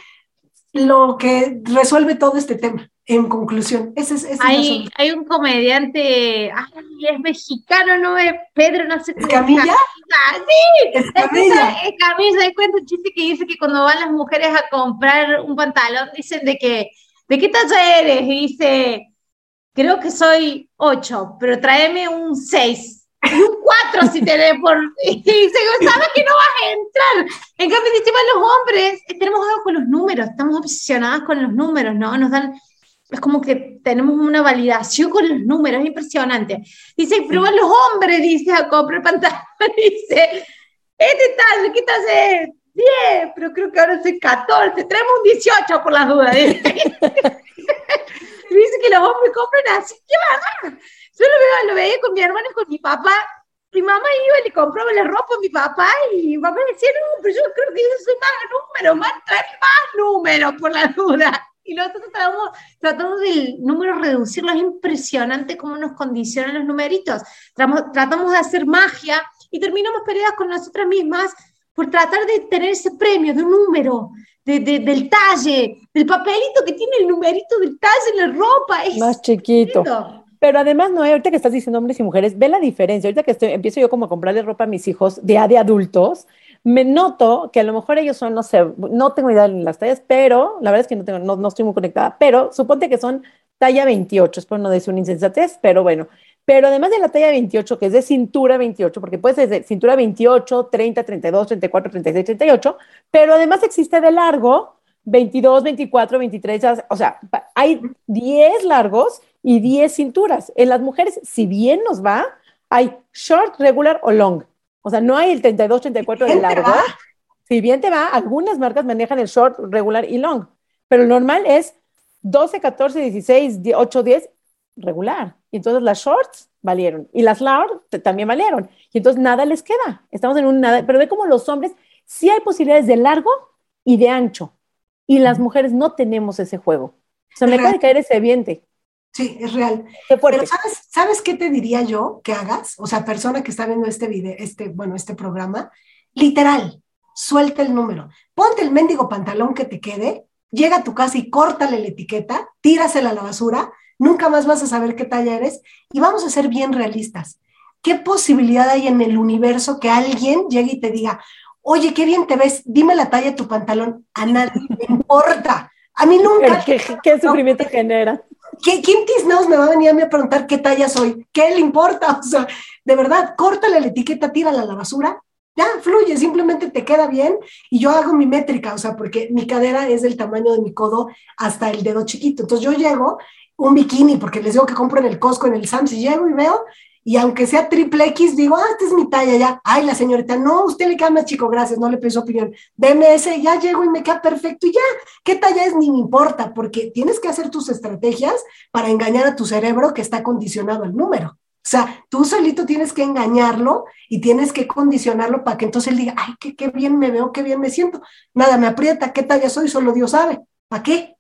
lo que resuelve todo este tema. En conclusión, ese es, hay, hay un comediante, ay, es mexicano, no es Pedro, no sé cómo. ¿Camilla? Sí, es Camilla. Es Camilla, hay cuenta un chiste que dice que cuando van las mujeres a comprar un pantalón, dicen de que, ¿de qué talla eres? Y dice, creo que soy 8, pero tráeme un 6 y un 4 si te dé por... Y dice, sabes que no vas a entrar. En cambio, dice, los hombres tenemos algo con los números, estamos obsesionadas con los números, ¿no? Nos dan... Es como que tenemos una validación con los números, es impresionante. Dice, pero los hombres, dice, comprar pantalla, dice, este tal, ¿qué tal es? 10, pero creo que ahora soy 14, traemos un 18 por las dudas. Dice, dice que los hombres compran así, ¿qué va yo lo, veo, lo veía con mi hermana y con mi papá. Mi mamá iba y le compraba la ropa a mi papá y mi papá decía, no, pero yo creo que yo soy más número, más, trae más números por la duda. Y nosotros tratamos, tratamos del número reducirlo. Es impresionante cómo nos condicionan los numeritos. Tratamos, tratamos de hacer magia y terminamos peleadas con nosotras mismas por tratar de tener ese premio de un número, de, del talle, del papelito que tiene el numerito del talle en la ropa. Es más chiquito. Pero además, no, ahorita que estás diciendo hombres y mujeres, ve la diferencia. Ahorita que estoy, empiezo yo como a comprarle ropa a mis hijos de, de adultos, me noto que a lo mejor ellos son, no sé, no tengo idea de las tallas, pero la verdad es que no, tengo, no, no estoy muy conectada, pero suponte que son talla 28, es por no decir una insensatez, pero bueno. Pero además de la talla 28, que es de cintura 28, porque puede ser de cintura 28, 30, 32, 34, 36, 38, pero además existe de largo, 22, 24, 23, o sea, hay 10 largos y 10 cinturas. En las mujeres, si bien nos va, hay short, regular o long. O sea, no hay el 32, 34 de largo. Si bien te va, algunas marcas manejan el short, regular y long, pero el normal es 12, 14, 16, 8, 10, regular. Y entonces las shorts valieron y las large también valieron. Y entonces nada les queda. Estamos en un nada, pero ve como los hombres sí hay posibilidades de largo y de ancho. Y las mujeres no tenemos ese juego. O sea, me acaba de caer ese viente. Sí, es real. Pero ¿sabes, ¿sabes qué te diría yo que hagas? O sea, persona que está viendo este video, este, bueno, este programa, literal, suelta el número. Ponte el mendigo pantalón que te quede, llega a tu casa y córtale la etiqueta, tírasela a la basura, nunca más vas a saber qué talla eres y vamos a ser bien realistas. ¿Qué posibilidad hay en el universo que alguien llegue y te diga, oye, qué bien te ves, dime la talla de tu pantalón? A nadie me importa. A mí nunca. ¿Qué, qué sufrimiento genera? ¿Quién Tisnaus me va a venir a mí a preguntar qué talla soy? ¿Qué le importa? O sea, de verdad, córtale la etiqueta, tírala a la basura, ya fluye, simplemente te queda bien y yo hago mi métrica, o sea, porque mi cadera es del tamaño de mi codo hasta el dedo chiquito. Entonces yo llego un bikini, porque les digo que compro en el Costco, en el Sam's, y llego y veo y aunque sea triple X, digo, ah, esta es mi talla ya. Ay, la señorita, no, usted le queda más chico, gracias, no le pido opinión. Deme ese, ya llego y me queda perfecto y ya. ¿Qué talla es? Ni me importa, porque tienes que hacer tus estrategias para engañar a tu cerebro que está condicionado al número. O sea, tú solito tienes que engañarlo y tienes que condicionarlo para que entonces él diga, ay, qué, qué bien me veo, qué bien me siento. Nada, me aprieta, qué talla soy, solo Dios sabe. ¿Para qué?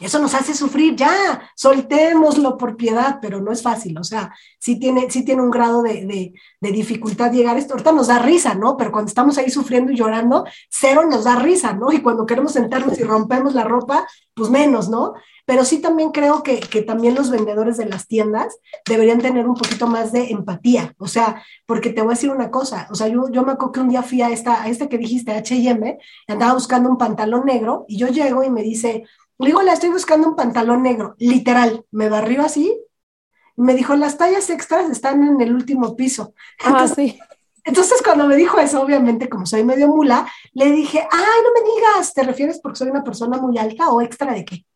Eso nos hace sufrir, ya, soltémoslo por piedad, pero no es fácil, o sea, sí tiene, tiene un grado de, dificultad llegar a esto. Ahorita nos da risa, ¿no? Pero cuando estamos ahí sufriendo y llorando, cero nos da risa, ¿no? Y cuando queremos sentarnos y rompemos la ropa, pues menos, ¿no? Pero sí también creo que, también los vendedores de las tiendas deberían tener un poquito más de empatía, o sea, porque te voy a decir una cosa, o sea, yo, yo me acuerdo que un día fui a esta, a este que dijiste, H&M, andaba buscando un pantalón negro y yo llego y me dice, le digo, la estoy buscando un pantalón negro, literal, me barrió así. me dijo, las tallas extras están en el último piso. Ah, sí. Entonces, cuando me dijo eso, obviamente, como soy medio mula, le dije, ay, no me digas, ¿te refieres porque soy una persona muy alta o extra de qué?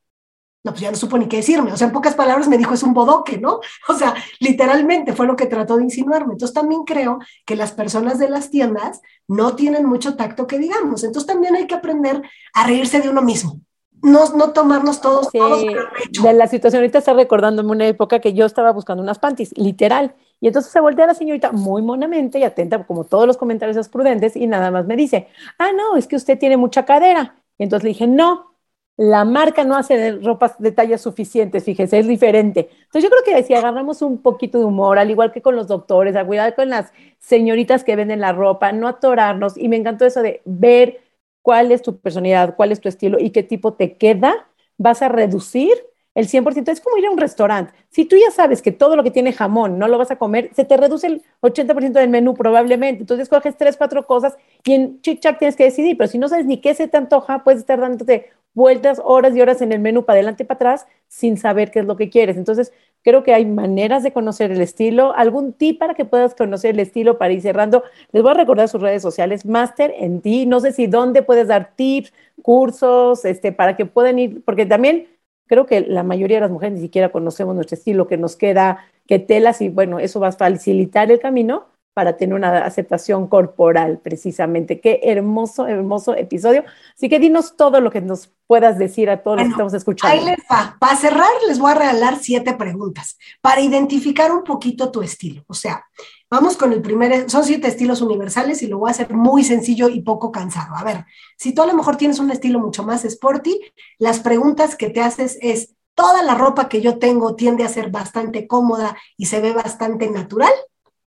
No, pues ya no supo ni qué decirme. O sea, en pocas palabras me dijo, es un bodoque, ¿no? O sea, literalmente fue lo que trató de insinuarme. Entonces, también creo que las personas de las tiendas no tienen mucho tacto que digamos. Entonces, también hay que aprender a reírse de uno mismo no, no tomarnos todos, De la situación, ahorita está recordándome una época que yo estaba buscando unas panties, literal. Y entonces se voltea la señorita muy monamente y atenta, como todos los comentarios prudentes, y nada más me dice, ah, no, es que usted tiene mucha cadera. Y entonces le dije, no, la marca no hace ropas de tallas suficientes, fíjese, es diferente. Entonces yo creo que si agarramos un poquito de humor, al igual que con los doctores, a cuidar con las señoritas que venden la ropa, no atorarnos, y me encantó eso de ver cuál es tu personalidad, cuál es tu estilo y qué tipo te queda, vas a reducir el 100%. Es como ir a un restaurante. Si tú ya sabes que todo lo que tiene jamón no lo vas a comer, se te reduce el 80% del menú probablemente. Entonces coges tres, cuatro cosas y en chic tienes que decidir. Pero si no sabes ni qué se te antoja, puedes estar dándote vueltas horas y horas en el menú para adelante y para atrás sin saber qué es lo que quieres. Entonces, creo que hay maneras de conocer el estilo. ¿Algún tip para que puedas conocer el estilo para ir cerrando? Les voy a recordar sus redes sociales, Master en ti. No sé si dónde puedes dar tips, cursos, este, para que puedan ir, porque también creo que la mayoría de las mujeres ni siquiera conocemos nuestro estilo, que nos queda, qué telas y bueno, eso va a facilitar el camino para tener una aceptación corporal, precisamente. Qué hermoso, hermoso episodio. Así que dinos todo lo que nos puedas decir a todos los que estamos escuchando. Ahí les va. Para cerrar, les voy a regalar siete preguntas para identificar un poquito tu estilo. O sea, vamos con el primer, son siete estilos universales y lo voy a hacer muy sencillo y poco cansado. A ver, si tú a lo mejor tienes un estilo mucho más sporty, las preguntas que te haces es, ¿toda la ropa que yo tengo tiende a ser bastante cómoda y se ve bastante natural?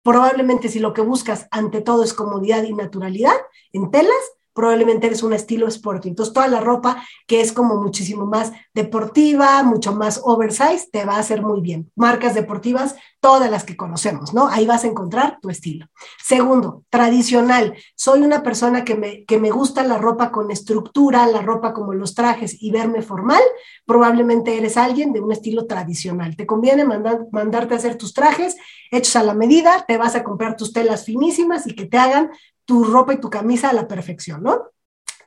Probablemente si lo que buscas ante todo es comodidad y naturalidad en telas, probablemente eres un estilo sporting. Entonces, toda la ropa que es como muchísimo más deportiva, mucho más oversize, te va a hacer muy bien. Marcas deportivas, todas las que conocemos, ¿no? Ahí vas a encontrar tu estilo. Segundo, tradicional. Soy una persona que me, que me gusta la ropa con estructura, la ropa como los trajes y verme formal. Probablemente eres alguien de un estilo tradicional. Te conviene mandarte a hacer tus trajes hechos a la medida, te vas a comprar tus telas finísimas y que te hagan tu ropa y tu camisa a la perfección, ¿no?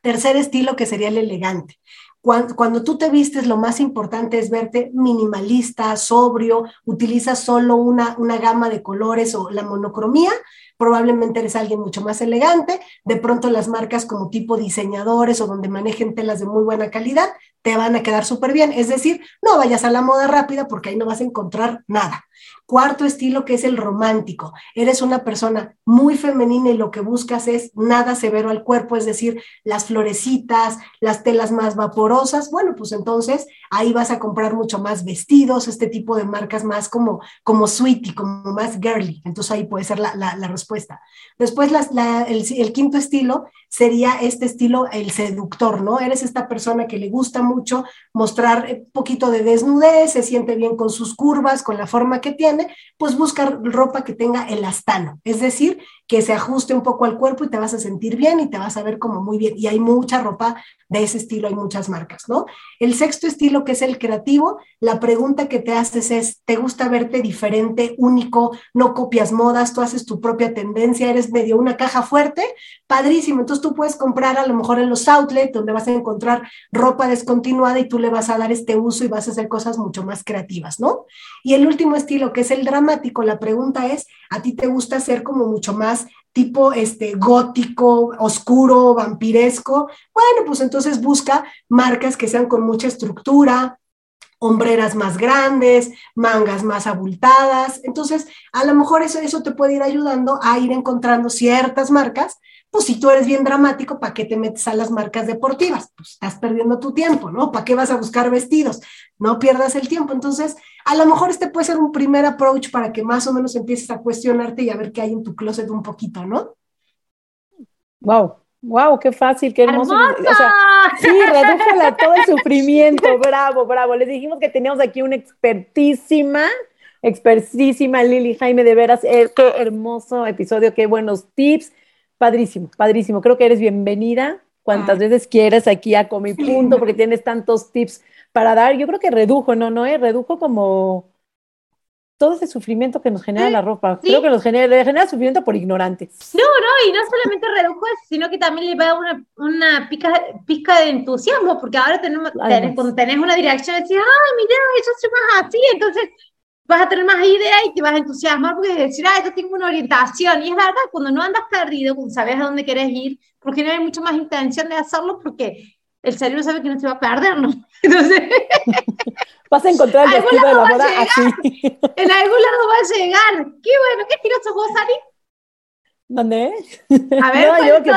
Tercer estilo que sería el elegante. Cuando, tú te vistes, lo más importante es verte minimalista, sobrio, utilizas solo una, una gama de colores o la monocromía, probablemente eres alguien mucho más elegante, de pronto las marcas como tipo diseñadores o donde manejen telas de muy buena calidad, te van a quedar súper bien. Es decir, no vayas a la moda rápida porque ahí no vas a encontrar nada. Cuarto estilo que es el romántico. Eres una persona muy femenina y lo que buscas es nada severo al cuerpo, es decir, las florecitas, las telas más vaporosas. Bueno, pues entonces ahí vas a comprar mucho más vestidos, este tipo de marcas más como, como sweetie, como más girly. Entonces ahí puede ser la, respuesta. Después el, el quinto estilo sería este estilo, el seductor, ¿no? Eres esta persona que le gusta mucho mostrar un poquito de desnudez, se siente bien con sus curvas, con la forma que tiene pues busca ropa que tenga elastano, es decir, que se ajuste un poco al cuerpo y te vas a sentir bien y te vas a ver como muy bien. Y hay mucha ropa de ese estilo, hay muchas marcas, ¿no? El sexto estilo, que es el creativo, la pregunta que te haces es, ¿te gusta verte diferente, único, no copias modas, tú haces tu propia tendencia, eres medio una caja fuerte? Padrísimo, entonces tú puedes comprar a lo mejor en los outlets donde vas a encontrar ropa descontinuada y tú le vas a dar este uso y vas a hacer cosas mucho más creativas, ¿no? Y el último estilo, que es el dramático, la pregunta es, ¿a ti te gusta ser como mucho más tipo este, gótico, oscuro, vampiresco, bueno, pues entonces busca marcas que sean con mucha estructura, hombreras más grandes, mangas más abultadas. Entonces, a lo mejor eso, eso te puede ir ayudando a ir encontrando ciertas marcas. Pues si tú eres bien dramático, ¿para qué te metes a las marcas deportivas? Pues estás perdiendo tu tiempo, ¿no? ¿Para qué vas a buscar vestidos? No pierdas el tiempo. Entonces, a lo mejor este puede ser un primer approach para que más o menos empieces a cuestionarte y a ver qué hay en tu closet un poquito, ¿no? Wow, wow, qué fácil, qué hermoso. O sea, sí, redújala todo el sufrimiento, bravo, bravo. Les dijimos que teníamos aquí una expertísima, expertísima Lili Jaime, de veras, eh, qué hermoso episodio, qué buenos tips. Padrísimo, padrísimo. Creo que eres bienvenida cuantas veces quieras aquí a Comi Punto, porque tienes tantos tips para dar, yo creo que redujo, ¿no? ¿No? Eh? Redujo como todo ese sufrimiento que nos genera la ropa. Creo que nos genera, genera sufrimiento por ignorantes. No, no, y no solamente redujo eso, sino que también le va una, una pizca, pizca de entusiasmo, porque ahora tenemos, tenés, cuando tenés una dirección, decís, ay, mira, eso es más así, entonces vas a tener más ideas y te vas a entusiasmar porque decir, ah, yo tengo una orientación. Y es verdad, cuando no andas perdido, cuando sabes a dónde quieres ir, porque no hay mucho más intención de hacerlo, porque el cerebro sabe que no se va a perder, ¿no? Entonces... Vas a encontrar el vestido de la boda así. En algún lado va a llegar. Qué bueno, qué estiloso vos, Ari. ¿Mandé? A ver, no, yo que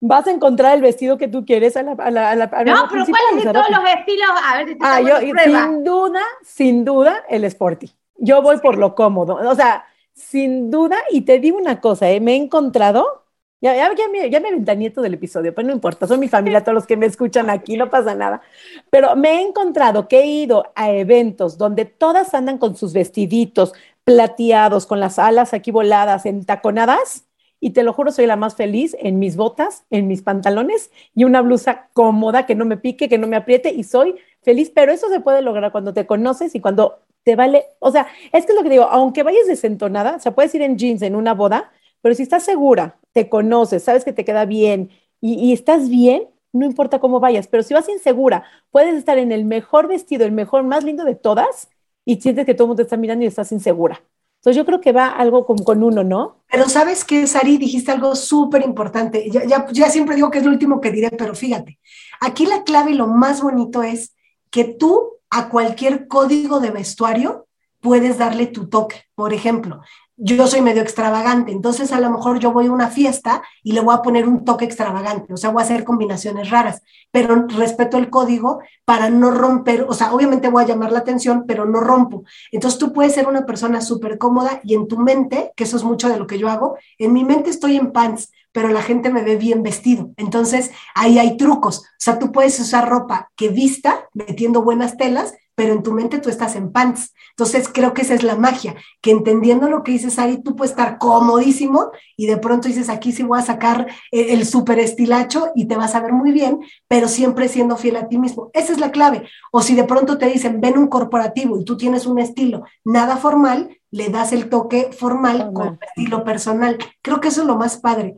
vas a encontrar el vestido que tú quieres a la, a la, a la No, pero ¿cuáles de todos los estilos? A ver, ah, yo, sin duda, sin duda, el sporty. Yo voy por lo cómodo. O sea, sin duda, y te digo una cosa, ¿eh? me he encontrado ya, ya, ya, me, ya me ventanieto del episodio, pero no importa, son mi familia, todos los que me escuchan aquí, no pasa nada. Pero me he encontrado que he ido a eventos donde todas andan con sus vestiditos plateados, con las alas aquí voladas, entaconadas, y te lo juro, soy la más feliz en mis botas, en mis pantalones y una blusa cómoda que no me pique, que no me apriete, y soy feliz, pero eso se puede lograr cuando te conoces y cuando te vale, o sea, es que es lo que digo, aunque vayas desentonada, o sea, puedes ir en jeans en una boda, pero si estás segura, te conoces, sabes que te queda bien y, estás bien, no importa cómo vayas, pero si vas insegura, puedes estar en el mejor vestido, el mejor, más lindo de todas y sientes que todo el mundo te está mirando y estás insegura. Entonces yo creo que va algo con, con uno, ¿no? Pero sabes que, Sari, dijiste algo súper importante. Ya, ya, ya siempre digo que es lo último que diré, pero fíjate, aquí la clave y lo más bonito es que tú a cualquier código de vestuario puedes darle tu toque. Por ejemplo, yo soy medio extravagante, entonces a lo mejor yo voy a una fiesta y le voy a poner un toque extravagante, o sea, voy a hacer combinaciones raras, pero respeto el código para no romper, o sea, obviamente voy a llamar la atención, pero no rompo. Entonces tú puedes ser una persona súper cómoda y en tu mente, que eso es mucho de lo que yo hago, en mi mente estoy en pants, pero la gente me ve bien vestido. Entonces ahí hay trucos, o sea, tú puedes usar ropa que vista, metiendo buenas telas, pero en tu mente tú estás en pants. Entonces creo que esa es la magia, que entendiendo lo que dices Ari, tú puedes estar comodísimo y de pronto dices, aquí sí voy a sacar el, el super estilacho y te vas a ver muy bien, pero siempre siendo fiel a ti mismo. Esa es la clave. O si de pronto te dicen, ven un corporativo y tú tienes un estilo nada formal, le das el toque formal con estilo personal. Creo que eso es lo más padre.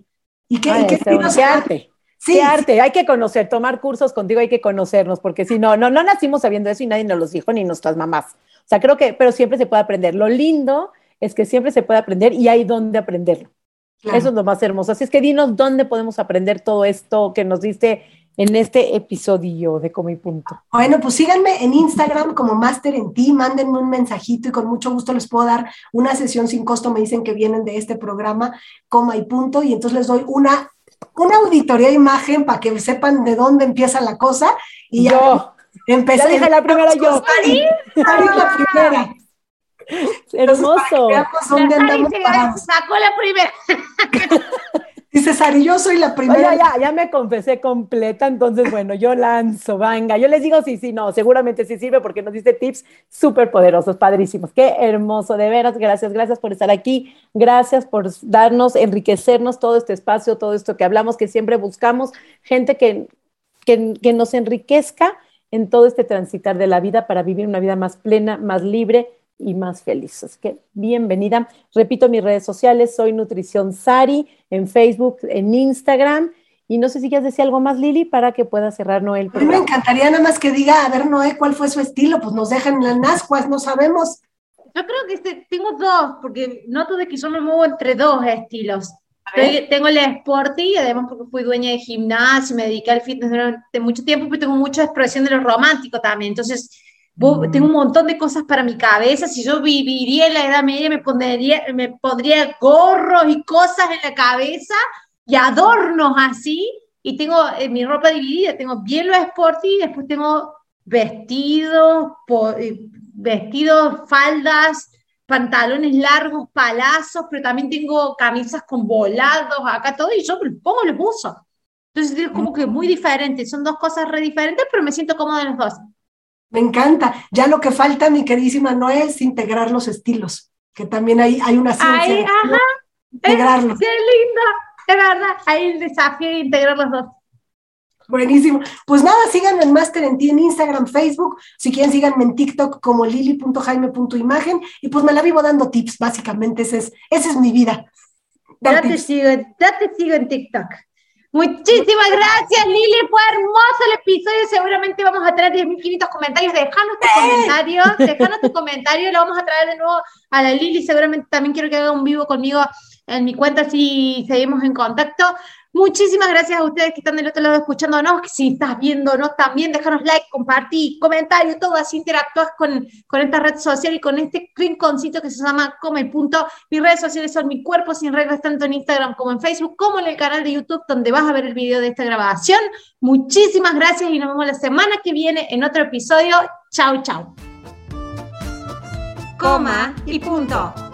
¿Y qué, qué Sí, Qué arte, hay que conocer, tomar cursos contigo, hay que conocernos, porque si no, no, no nacimos sabiendo eso y nadie nos lo dijo, ni nuestras mamás. O sea, creo que, pero siempre se puede aprender. Lo lindo es que siempre se puede aprender y hay dónde aprenderlo. Eso es lo más hermoso. Así es que dinos dónde podemos aprender todo esto que nos diste en este episodio de Como y Punto. Bueno, pues síganme en Instagram como Master en Ti, mándenme un mensajito y con mucho gusto les puedo dar una sesión sin costo. Me dicen que vienen de este programa, Coma y Punto, y entonces les doy una, una auditoría de imagen para que sepan de dónde empieza la cosa. Y ya yo. empecé. Ya dije la primera yo. la primera. Hermoso. dónde andamos Sacó la primera. Dice Sari, yo soy la primera. ya, ya me confesé completa, entonces bueno, yo lanzo, venga. Yo les digo sí, sí, no, seguramente sí sirve porque nos dice tips súper poderosos, padrísimos. Qué hermoso, de veras, gracias, gracias por estar aquí, gracias por darnos, enriquecernos todo este espacio, todo esto que hablamos, que siempre buscamos, gente que, que, que nos enriquezca en todo este transitar de la vida para vivir una vida más plena, más libre y más feliz. Así que bienvenida. Repito mis redes sociales, soy Nutrición Sari en Facebook, en Instagram. Y no sé si quieres decir algo más, Lili, para que pueda cerrar Noel. A mí me encantaría nada más que diga, a ver, Noé, ¿cuál fue su estilo? Pues nos dejan en las nascuas, no sabemos. Yo creo que este, tengo dos, porque noto de que yo me muevo entre dos estilos. Tengo el sporty, además porque fui dueña de gimnasio, me dediqué al fitness durante mucho tiempo, pero tengo mucha expresión de lo romántico también. Entonces, tengo un montón de cosas para mi cabeza. Si yo viviría en la Edad Media, me pondría, me pondría gorros y cosas en la cabeza y adornos así. Y tengo eh, mi ropa dividida. Tengo bien lo sporty, después tengo vestidos, eh, vestidos, faldas, pantalones largos, palazos, pero también tengo camisas con volados acá, todo. Y yo pongo los uso. Entonces es como que muy diferente. Son dos cosas re diferentes, pero me siento cómoda en los dos. Me encanta. Ya lo que falta, mi queridísima, no es integrar los estilos, que también hay, hay una ciencia. Ay, ajá. Integrarlos. qué lindo, de verdad. Hay el desafío de integrar los dos. Buenísimo. Pues nada, síganme en Master en ti en Instagram, Facebook. Si quieren, síganme en TikTok como lili.jaime.imagen. Y pues me la vivo dando tips, básicamente. Esa es, esa es mi vida. Ya te, sigo, ya te sigo en TikTok. Muchísimas gracias, Lili. Fue hermoso el episodio. Seguramente vamos a traer 10.500 comentarios. Dejanos tus comentarios. Dejanos tu comentario. Lo vamos a traer de nuevo a la Lili. Seguramente también quiero que haga un vivo conmigo en mi cuenta si seguimos en contacto. Muchísimas gracias a ustedes que están del otro lado escuchándonos, si estás viéndonos también, déjanos like, compartir, comentario, todo así interactúas con, con esta red social y con este rinconcito que se llama Come el Punto. Mis redes sociales son Mi Cuerpo Sin Reglas, tanto en Instagram como en Facebook, como en el canal de YouTube, donde vas a ver el video de esta grabación. Muchísimas gracias y nos vemos la semana que viene en otro episodio. Chau, chau. Coma y punto.